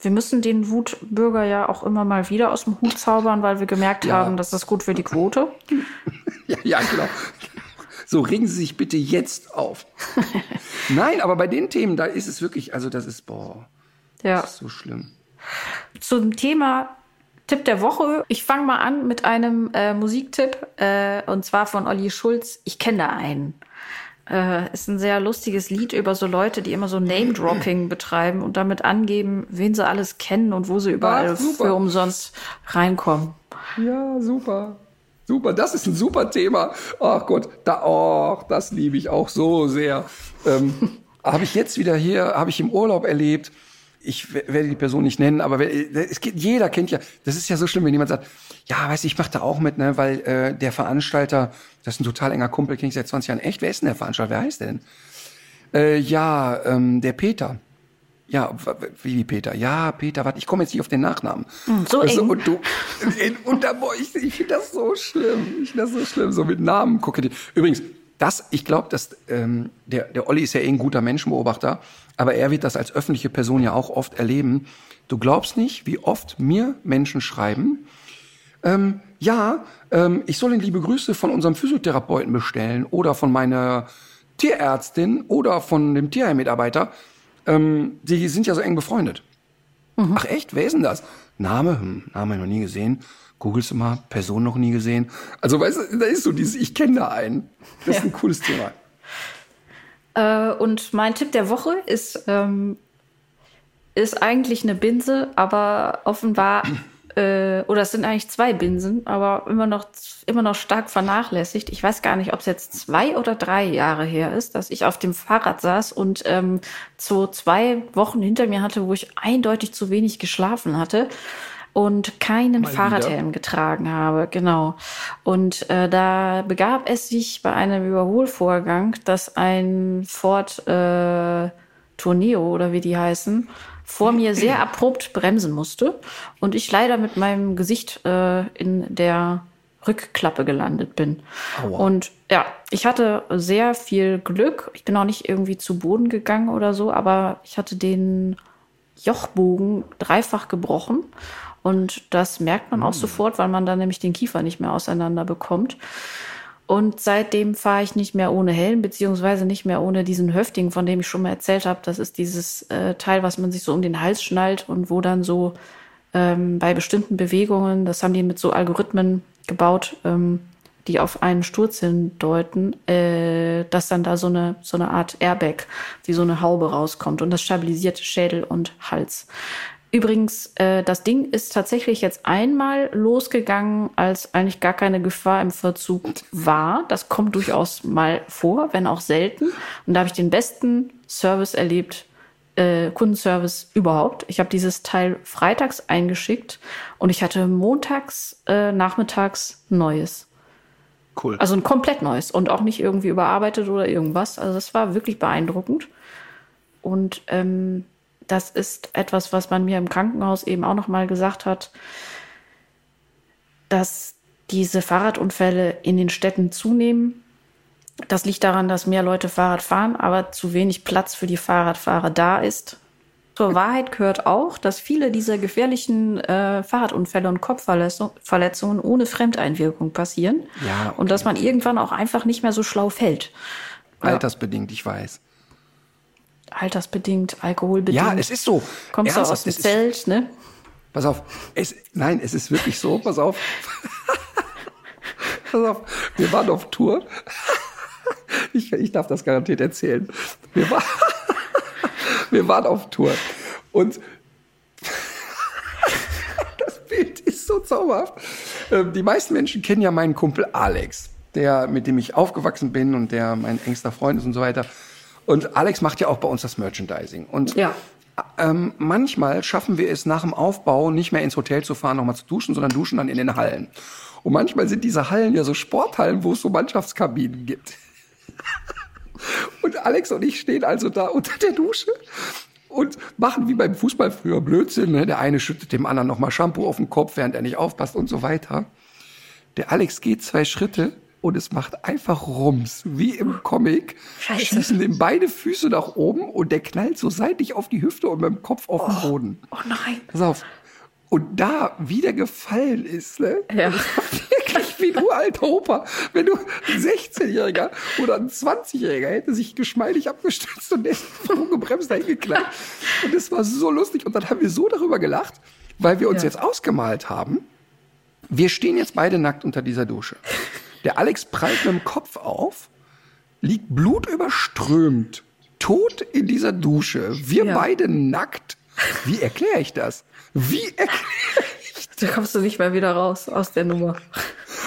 Wir müssen den Wutbürger ja auch immer mal wieder aus dem Hut zaubern, weil wir gemerkt ja. haben, dass das gut für die Quote. ja, ja, genau. So, regen Sie sich bitte jetzt auf. Nein, aber bei den Themen, da ist es wirklich, also das ist, boah. Ja. Das ist so schlimm. Zum Thema Tipp der Woche. Ich fange mal an mit einem äh, Musiktipp äh, und zwar von Olli Schulz. Ich kenne da einen. Äh, ist ein sehr lustiges Lied über so Leute, die immer so Name-Dropping betreiben und damit angeben, wen sie alles kennen und wo sie überall Ach, für umsonst reinkommen. Ja, super. Super, das ist ein super Thema. Ach Gott, da, oh, das liebe ich auch so sehr. Ähm, Habe ich jetzt wieder hier, habe ich im Urlaub erlebt. Ich werde die Person nicht nennen, aber es geht, jeder kennt ja, das ist ja so schlimm, wenn jemand sagt, ja, weiß ich, ich mache da auch mit, ne, weil äh, der Veranstalter, das ist ein total enger Kumpel, kenne ich seit 20 Jahren. Echt, wer ist denn der Veranstalter? Wer heißt der denn? Äh, ja, ähm, der Peter. Ja, wie Peter? Ja, Peter, warte, ich komme jetzt nicht auf den Nachnamen. so Weißt du, eng. Und du, und da, boah, ich, ich finde das so schlimm. Ich finde das so schlimm, so mit Namen gucke die. Übrigens, das, ich glaube, dass ähm, der, der Olli ist ja eh ein guter Menschenbeobachter, aber er wird das als öffentliche Person ja auch oft erleben. Du glaubst nicht, wie oft mir Menschen schreiben, ähm, ja, ähm, ich soll Ihnen liebe Grüße von unserem Physiotherapeuten bestellen oder von meiner Tierärztin oder von dem Tierheimmitarbeiter. Ähm, die sind ja so eng befreundet. Ach echt, wer ist denn das? Name, hm, Name noch nie gesehen. Googelst du mal, Person noch nie gesehen. Also weißt du, da ist so dieses, ich kenne da einen. Das ist Ja. ein cooles Thema. Äh, und mein Tipp der Woche ist, ähm, ist eigentlich eine Binse, aber offenbar, äh, oder es sind eigentlich zwei Binsen, aber immer noch, immer noch stark vernachlässigt. Ich weiß gar nicht, ob es jetzt zwei oder drei Jahre her ist, dass ich auf dem Fahrrad saß und ähm, so zwei Wochen hinter mir hatte, wo ich eindeutig zu wenig geschlafen hatte und keinen Mal Fahrradhelm getragen habe, genau. Und äh, da begab es sich bei einem Überholvorgang, dass ein Ford äh, Tourneo oder wie die heißen, vor mir sehr abrupt bremsen musste und ich leider mit meinem Gesicht äh, in der Rückklappe gelandet bin. Aua. Und ja, ich hatte sehr viel Glück. Ich bin auch nicht irgendwie zu Boden gegangen oder so, aber ich hatte den Jochbogen dreifach gebrochen. Und das merkt man auch sofort, weil man dann nämlich den Kiefer nicht mehr auseinander bekommt. Und seitdem fahre ich nicht mehr ohne Helm, beziehungsweise nicht mehr ohne diesen Höfting, von dem ich schon mal erzählt habe. Das ist dieses äh, Teil, was man sich so um den Hals schnallt und wo dann so ähm, bei bestimmten Bewegungen, das haben die mit so Algorithmen gebaut, ähm, die auf einen Sturz hindeuten, äh, dass dann da so eine, so eine Art Airbag, wie so eine Haube rauskommt und das stabilisiert Schädel und Hals. Übrigens, äh, das Ding ist tatsächlich jetzt einmal losgegangen, als eigentlich gar keine Gefahr im Verzug war. Das kommt durchaus mal vor, wenn auch selten. Und da habe ich den besten Service erlebt, äh, Kundenservice überhaupt. Ich habe dieses Teil freitags eingeschickt und ich hatte montags, äh, nachmittags Neues. Cool. Also ein komplett neues und auch nicht irgendwie überarbeitet oder irgendwas. Also das war wirklich beeindruckend. Und ähm, das ist etwas, was man mir im Krankenhaus eben auch noch mal gesagt hat, dass diese Fahrradunfälle in den Städten zunehmen. Das liegt daran, dass mehr Leute Fahrrad fahren, aber zu wenig Platz für die Fahrradfahrer da ist. Zur Wahrheit gehört auch, dass viele dieser gefährlichen äh, Fahrradunfälle und Kopfverletzungen Verletzungen ohne Fremdeinwirkung passieren. Ja, Und dass man irgendwann auch einfach nicht mehr so schlau fällt. Altersbedingt, ich weiß. Altersbedingt, alkoholbedingt. Ja, es ist so. Kommst du aus dem es ist- Zelt, ne? Pass auf, es, nein, es ist wirklich so, pass auf. pass auf, wir waren auf Tour. Ich, ich darf das garantiert erzählen. Wir, war, wir waren auf Tour und das Bild ist so zauberhaft. Ähm, Die meisten Menschen kennen ja meinen Kumpel Alex, der, mit dem ich aufgewachsen bin und der mein engster Freund ist und so weiter. Und Alex macht ja auch bei uns das Merchandising. Und Ja. ähm, manchmal schaffen wir es nach dem Aufbau nicht mehr ins Hotel zu fahren, nochmal zu duschen, sondern duschen dann in den Hallen. Und manchmal sind diese Hallen ja so Sporthallen, wo es so Mannschaftskabinen gibt. Und Alex und ich stehen also da unter der Dusche und machen wie beim Fußball früher Blödsinn. Ne? Der eine schüttet dem anderen nochmal Shampoo auf den Kopf, während er nicht aufpasst und so weiter. Der Alex geht zwei Schritte und es macht einfach Rums, wie im Comic. Scheiße. Schießen ihm beide Füße nach oben und der knallt so seitlich auf die Hüfte und mit dem Kopf auf den Boden. Oh nein. Pass auf. Und da wieder gefallen ist, ne? Ja. Wirklich wie du, alter Opa. Wenn du ein 16-Jähriger oder ein 20-Jähriger hätte sich geschmeidig abgestützt und der ist ungebremst dahin geknallt. Und das war so lustig. Und dann haben wir so darüber gelacht, weil wir uns Ja. jetzt ausgemalt haben. Wir stehen jetzt beide nackt unter dieser Dusche. Der Alex prallt mit dem Kopf auf, liegt blutüberströmt, tot in dieser Dusche. Wir Ja. beide nackt. Wie erkläre ich das? Wie erkläre ich Da kommst du nicht mehr wieder raus aus der Nummer.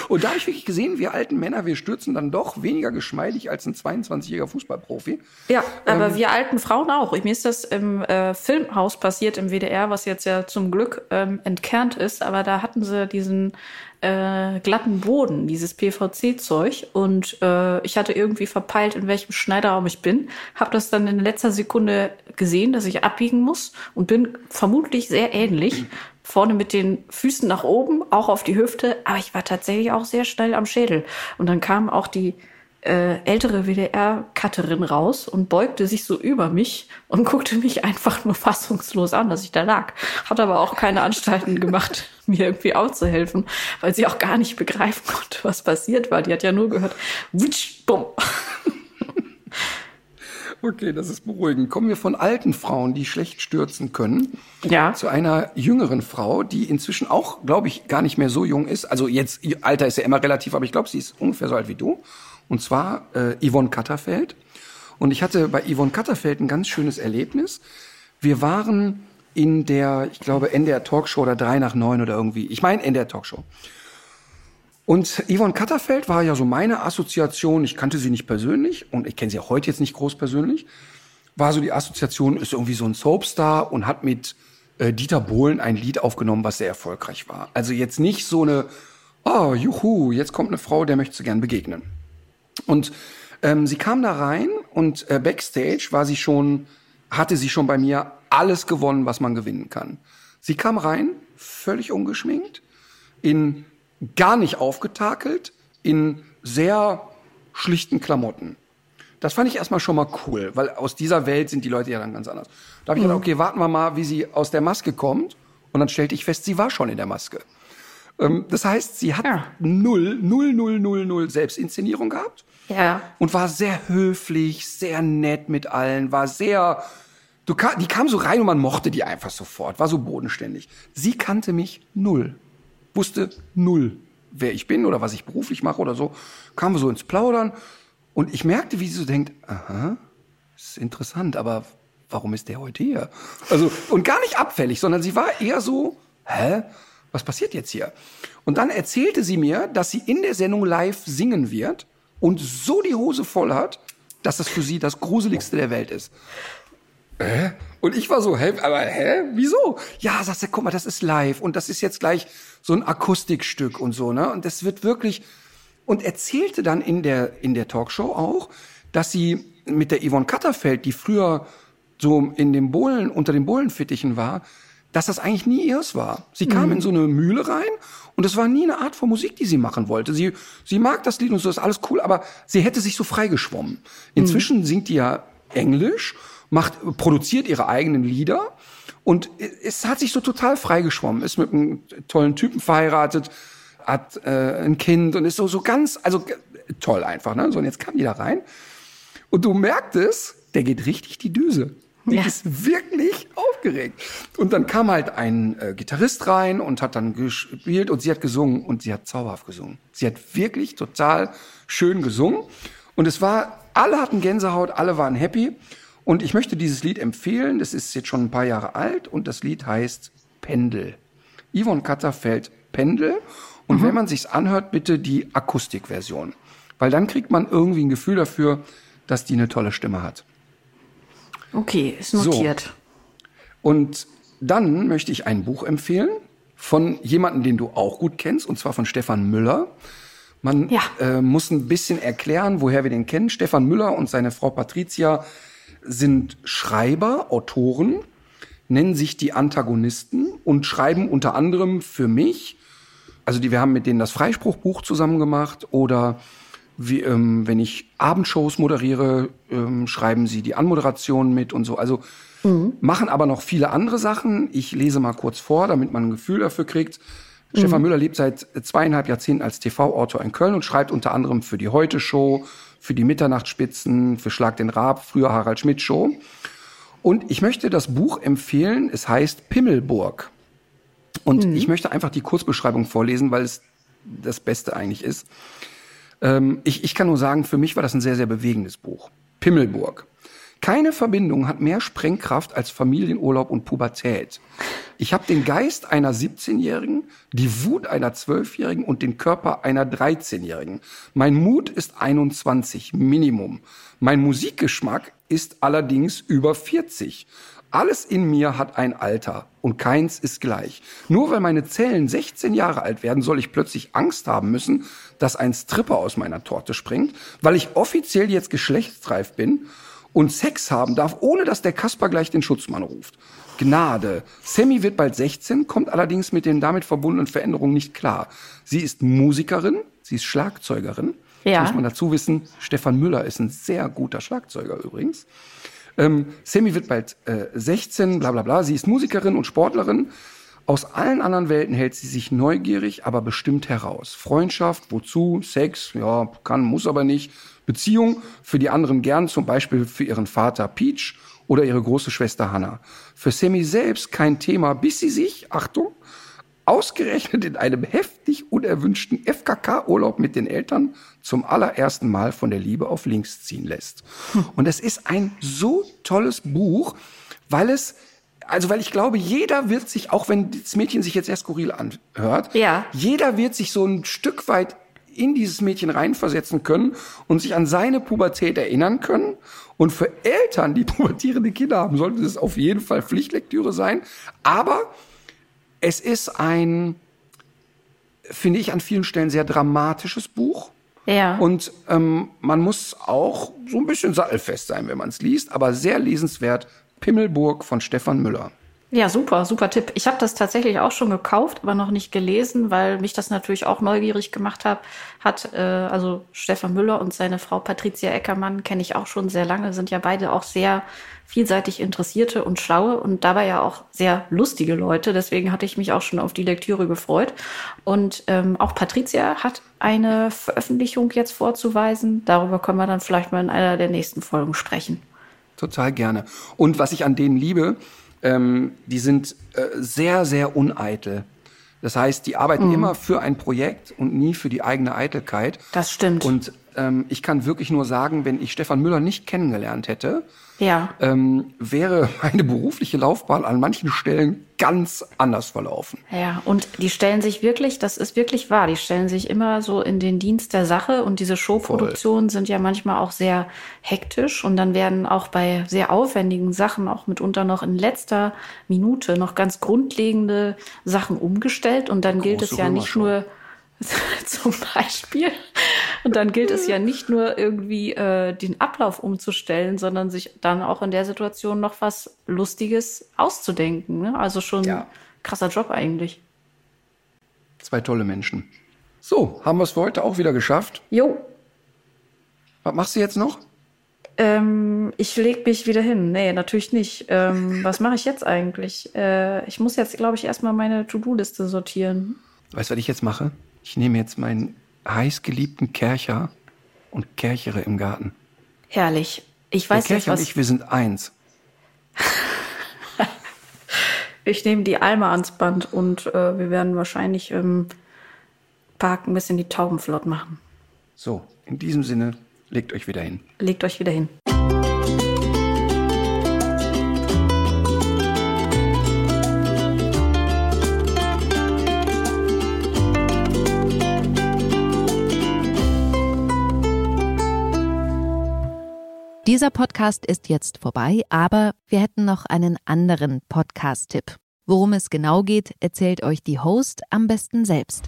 Und da habe ich wirklich gesehen, wir alten Männer, wir stürzen dann doch weniger geschmeidig als ein 22-jähriger Fußballprofi. Ja, aber ähm, wir alten Frauen auch. Mir ist das im äh, Filmhaus passiert im WDR, was jetzt ja zum Glück ähm, entkernt ist. Aber da hatten sie diesen äh, glatten Boden, dieses PVC-Zeug. Und äh, ich hatte irgendwie verpeilt, in welchem Schneiderraum ich bin. Habe das dann in letzter Sekunde gesehen, dass ich abbiegen muss und bin vermutlich sehr ähnlich. Vorne mit den Füßen nach oben, auch auf die Hüfte, aber ich war tatsächlich auch sehr schnell am Schädel. Und dann kam auch die äh, ältere WDR-Cutterin raus und beugte sich so über mich und guckte mich einfach nur fassungslos an, dass ich da lag. Hat aber auch keine Anstalten gemacht, mir irgendwie aufzuhelfen, weil sie auch gar nicht begreifen konnte, was passiert war. Die hat ja nur gehört, witsch, bumm. Okay, das ist beruhigend. Kommen wir von alten Frauen, die schlecht stürzen können, ja. zu einer jüngeren Frau, die inzwischen auch, glaube ich, gar nicht mehr so jung ist. Also jetzt, Alter ist ja immer relativ, aber ich glaube, sie ist ungefähr so alt wie du. Und zwar äh, Yvonne Katterfeld. Und ich hatte bei Yvonne Katterfeld ein ganz schönes Erlebnis. Wir waren in der, ich glaube, NDR Talkshow oder drei nach neun oder irgendwie. Ich meine NDR Talkshow. Und Yvonne Katterfeld war ja so meine Assoziation. Ich kannte sie nicht persönlich und ich kenne sie auch heute jetzt nicht groß persönlich. War so die Assoziation, ist irgendwie so ein Soapstar und hat mit äh, Dieter Bohlen ein Lied aufgenommen, was sehr erfolgreich war. Also jetzt nicht so eine, oh, juhu, jetzt kommt eine Frau, der möchte sie gern begegnen. Und ähm, sie kam da rein und äh, backstage war sie schon, hatte sie schon bei mir alles gewonnen, was man gewinnen kann. Sie kam rein, völlig ungeschminkt, in gar nicht aufgetakelt, in sehr schlichten Klamotten. Das fand ich erstmal schon mal cool, weil aus dieser Welt sind die Leute ja dann ganz anders. Da habe ich mhm. gedacht, okay, warten wir mal, wie sie aus der Maske kommt. Und dann stellte ich fest, sie war schon in der Maske. Ähm, das heißt, sie hat ja. null, null, null, null, null Selbstinszenierung gehabt. Ja. Und war sehr höflich, sehr nett mit allen, war sehr, du, die kam so rein und man mochte die einfach sofort, war so bodenständig. Sie kannte mich null, wusste null, wer ich bin oder was ich beruflich mache oder so. Kamen wir so ins Plaudern und ich merkte, wie sie so denkt, aha, ist interessant, aber warum ist der heute hier? Also, und gar nicht abfällig, sondern sie war eher so, hä? Was passiert jetzt hier? Und dann erzählte sie mir, dass sie in der Sendung live singen wird und so die Hose voll hat, dass das für sie das Gruseligste der Welt ist. Hä? Und ich war so, hä, aber hä, wieso? Ja, sagst du, guck mal, das ist live und das ist jetzt gleich so ein Akustikstück und so, ne? Und das wird wirklich und erzählte dann in der in der Talkshow auch, dass sie mit der Yvonne Katterfeld, die früher so in dem Bohlen unter den Bohlenfittichen war, dass das eigentlich nie ihrs war. Sie kam mhm. in so eine Mühle rein und es war nie eine Art von Musik, die sie machen wollte. Sie, sie mag das Lied und so ist alles cool, aber sie hätte sich so freigeschwommen. Inzwischen mhm. singt die ja Englisch, macht, produziert ihre eigenen Lieder und es hat sich so total freigeschwommen, ist mit einem tollen Typen verheiratet, hat äh, ein Kind und ist so, so ganz, also toll einfach. Ne? So, und jetzt kam die da rein und du merktest, der geht richtig die Düse. Die ja. ist wirklich aufgeregt. Und dann kam halt ein äh, Gitarrist rein und hat dann gespielt und sie hat gesungen und sie hat zauberhaft gesungen. Sie hat wirklich total schön gesungen. Und es war, alle hatten Gänsehaut, alle waren happy. Und ich möchte dieses Lied empfehlen. Das ist jetzt schon ein paar Jahre alt und das Lied heißt Pendel. Yvonne Katterfeld Pendel. Und mhm. wenn man sich's anhört, bitte die Akustikversion. Weil dann kriegt man irgendwie ein Gefühl dafür, dass die eine tolle Stimme hat. Okay, ist notiert. So. Und dann möchte ich ein Buch empfehlen von jemandem, den du auch gut kennst, und zwar von Stefan Müller. Man ja. äh, muss ein bisschen erklären, woher wir den kennen. Stefan Müller und seine Frau Patricia sind Schreiber, Autoren, nennen sich die Antagonisten und schreiben unter anderem für mich, also die, wir haben mit denen das Freispruchbuch zusammen gemacht oder wie, ähm, wenn ich Abendshows moderiere, ähm, schreiben sie die Anmoderation mit und so. Also mhm. machen aber noch viele andere Sachen. Ich lese mal kurz vor, damit man ein Gefühl dafür kriegt. Mhm. Stefan Müller lebt seit zweieinhalb Jahrzehnten als TV-Autor in Köln und schreibt unter anderem für die Heute-Show, für die Mitternachtsspitzen, für Schlag den Raab, früher Harald Schmidt Show. Und ich möchte das Buch empfehlen. Es heißt Pimmelburg. Und mhm. ich möchte einfach die Kurzbeschreibung vorlesen, weil es das Beste eigentlich ist. Ähm, ich, ich kann nur sagen, für mich war das ein sehr, sehr bewegendes Buch. Pimmelburg. Keine Verbindung hat mehr Sprengkraft als Familienurlaub und Pubertät. Ich habe den Geist einer 17-Jährigen, die Wut einer 12-Jährigen und den Körper einer 13-Jährigen. Mein Mut ist 21, Minimum. Mein Musikgeschmack ist allerdings über 40. Alles in mir hat ein Alter und keins ist gleich. Nur weil meine Zellen 16 Jahre alt werden, soll ich plötzlich Angst haben müssen, dass ein Stripper aus meiner Torte springt, weil ich offiziell jetzt geschlechtsreif bin und Sex haben darf, ohne dass der Kasper gleich den Schutzmann ruft. Gnade. Sammy wird bald 16, kommt allerdings mit den damit verbundenen Veränderungen nicht klar. Sie ist Musikerin, sie ist Schlagzeugerin. Ja. Das muss man dazu wissen, Stefan Müller ist ein sehr guter Schlagzeuger übrigens. Ähm, Sammy wird bald äh, 16, bla bla bla. Sie ist Musikerin und Sportlerin. Aus allen anderen Welten hält sie sich neugierig, aber bestimmt heraus. Freundschaft, wozu? Sex, ja, kann, muss aber nicht. Beziehung, für die anderen gern, zum Beispiel für ihren Vater Peach oder ihre große Schwester Hannah. Für Sammy selbst kein Thema, bis sie sich, Achtung, ausgerechnet in einem heftig unerwünschten FKK-Urlaub mit den Eltern zum allerersten Mal von der Liebe auf links ziehen lässt. Und es ist ein so tolles Buch, weil es also weil ich glaube, jeder wird sich, auch wenn das Mädchen sich jetzt sehr skurril anhört, Ja. jeder wird sich so ein Stück weit in dieses Mädchen reinversetzen können und sich an seine Pubertät erinnern können. Und für Eltern, die pubertierende Kinder haben, sollte es auf jeden Fall Pflichtlektüre sein. Aber es ist ein, finde ich, an vielen Stellen sehr dramatisches Buch. Ja. Und ähm, man muss auch so ein bisschen sattelfest sein, wenn man es liest, aber sehr lesenswert. Pimmelburg von Stefan Müller. Ja, super, super Tipp. Ich habe das tatsächlich auch schon gekauft, aber noch nicht gelesen, weil mich das natürlich auch neugierig gemacht hat. Hat äh, also Stefan Müller und seine Frau Patricia Eckermann kenne ich auch schon sehr lange, sind ja beide auch sehr vielseitig interessierte und schlaue und dabei ja auch sehr lustige Leute. Deswegen hatte ich mich auch schon auf die Lektüre gefreut. Und ähm, auch Patricia hat eine Veröffentlichung jetzt vorzuweisen. Darüber können wir dann vielleicht mal in einer der nächsten Folgen sprechen. Total gerne. Und was ich an denen liebe, ähm, die sind äh, sehr, sehr uneitel. Das heißt, die arbeiten immer für ein Projekt und nie für die eigene Eitelkeit. Das stimmt. Und ähm, ich kann wirklich nur sagen, wenn ich Stefan Müller nicht kennengelernt hätte, ja. ähm, wäre meine berufliche Laufbahn an manchen Stellen ganz anders verlaufen. Ja, und die stellen sich wirklich, das ist wirklich wahr, die stellen sich immer so in den Dienst der Sache und diese Showproduktionen sind ja manchmal auch sehr hektisch und dann werden auch bei sehr aufwendigen Sachen auch mitunter noch in letzter Minute noch ganz grundlegende Sachen umgestellt und dann gilt es Große ja nicht nur zum Beispiel. Und dann gilt es ja nicht nur irgendwie äh, den Ablauf umzustellen, sondern sich dann auch in der Situation noch was Lustiges auszudenken. Ne? Also schon Ja. krasser Job eigentlich. Zwei tolle Menschen. So, haben wir es für heute auch wieder geschafft. Jo, Was machst du jetzt noch? ähm, ich leg mich wieder hin. Nee, natürlich nicht. Ähm, was mache ich jetzt eigentlich? Äh, ich muss jetzt, glaube ich, erstmal meine To-Do-Liste sortieren. Weißt du, was ich jetzt mache? Ich nehme jetzt meinen heißgeliebten Kercher und kerchere im Garten. Herrlich. Ich Der weiß jetzt, Kercher und was. ich, wir sind eins. Ich nehme die Alma ans Band und äh, wir werden wahrscheinlich im Park ein bisschen die Tauben flott machen. So, in diesem Sinne, legt euch wieder hin. Legt euch wieder hin. Dieser Podcast ist jetzt vorbei, aber wir hätten noch einen anderen Podcast-Tipp. Worum es genau geht, erzählt euch die Host am besten selbst.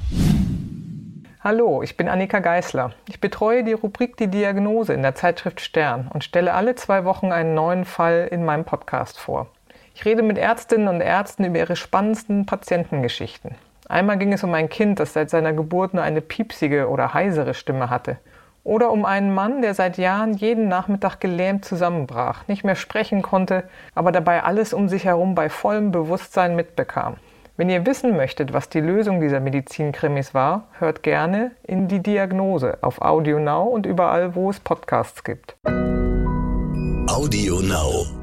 Hallo, ich bin Annika Geißler. Ich betreue die Rubrik Die Diagnose in der Zeitschrift Stern und stelle alle zwei Wochen einen neuen Fall in meinem Podcast vor. Ich rede mit Ärztinnen und Ärzten über ihre spannendsten Patientengeschichten. Einmal ging es um ein Kind, das seit seiner Geburt nur eine piepsige oder heisere Stimme hatte. Oder um einen Mann, der seit Jahren jeden Nachmittag gelähmt zusammenbrach, nicht mehr sprechen konnte, aber dabei alles um sich herum bei vollem Bewusstsein mitbekam. Wenn ihr wissen möchtet, was die Lösung dieser Medizinkrimis war, hört gerne in die Diagnose auf Audio Now und überall, wo es Podcasts gibt. Audio Now.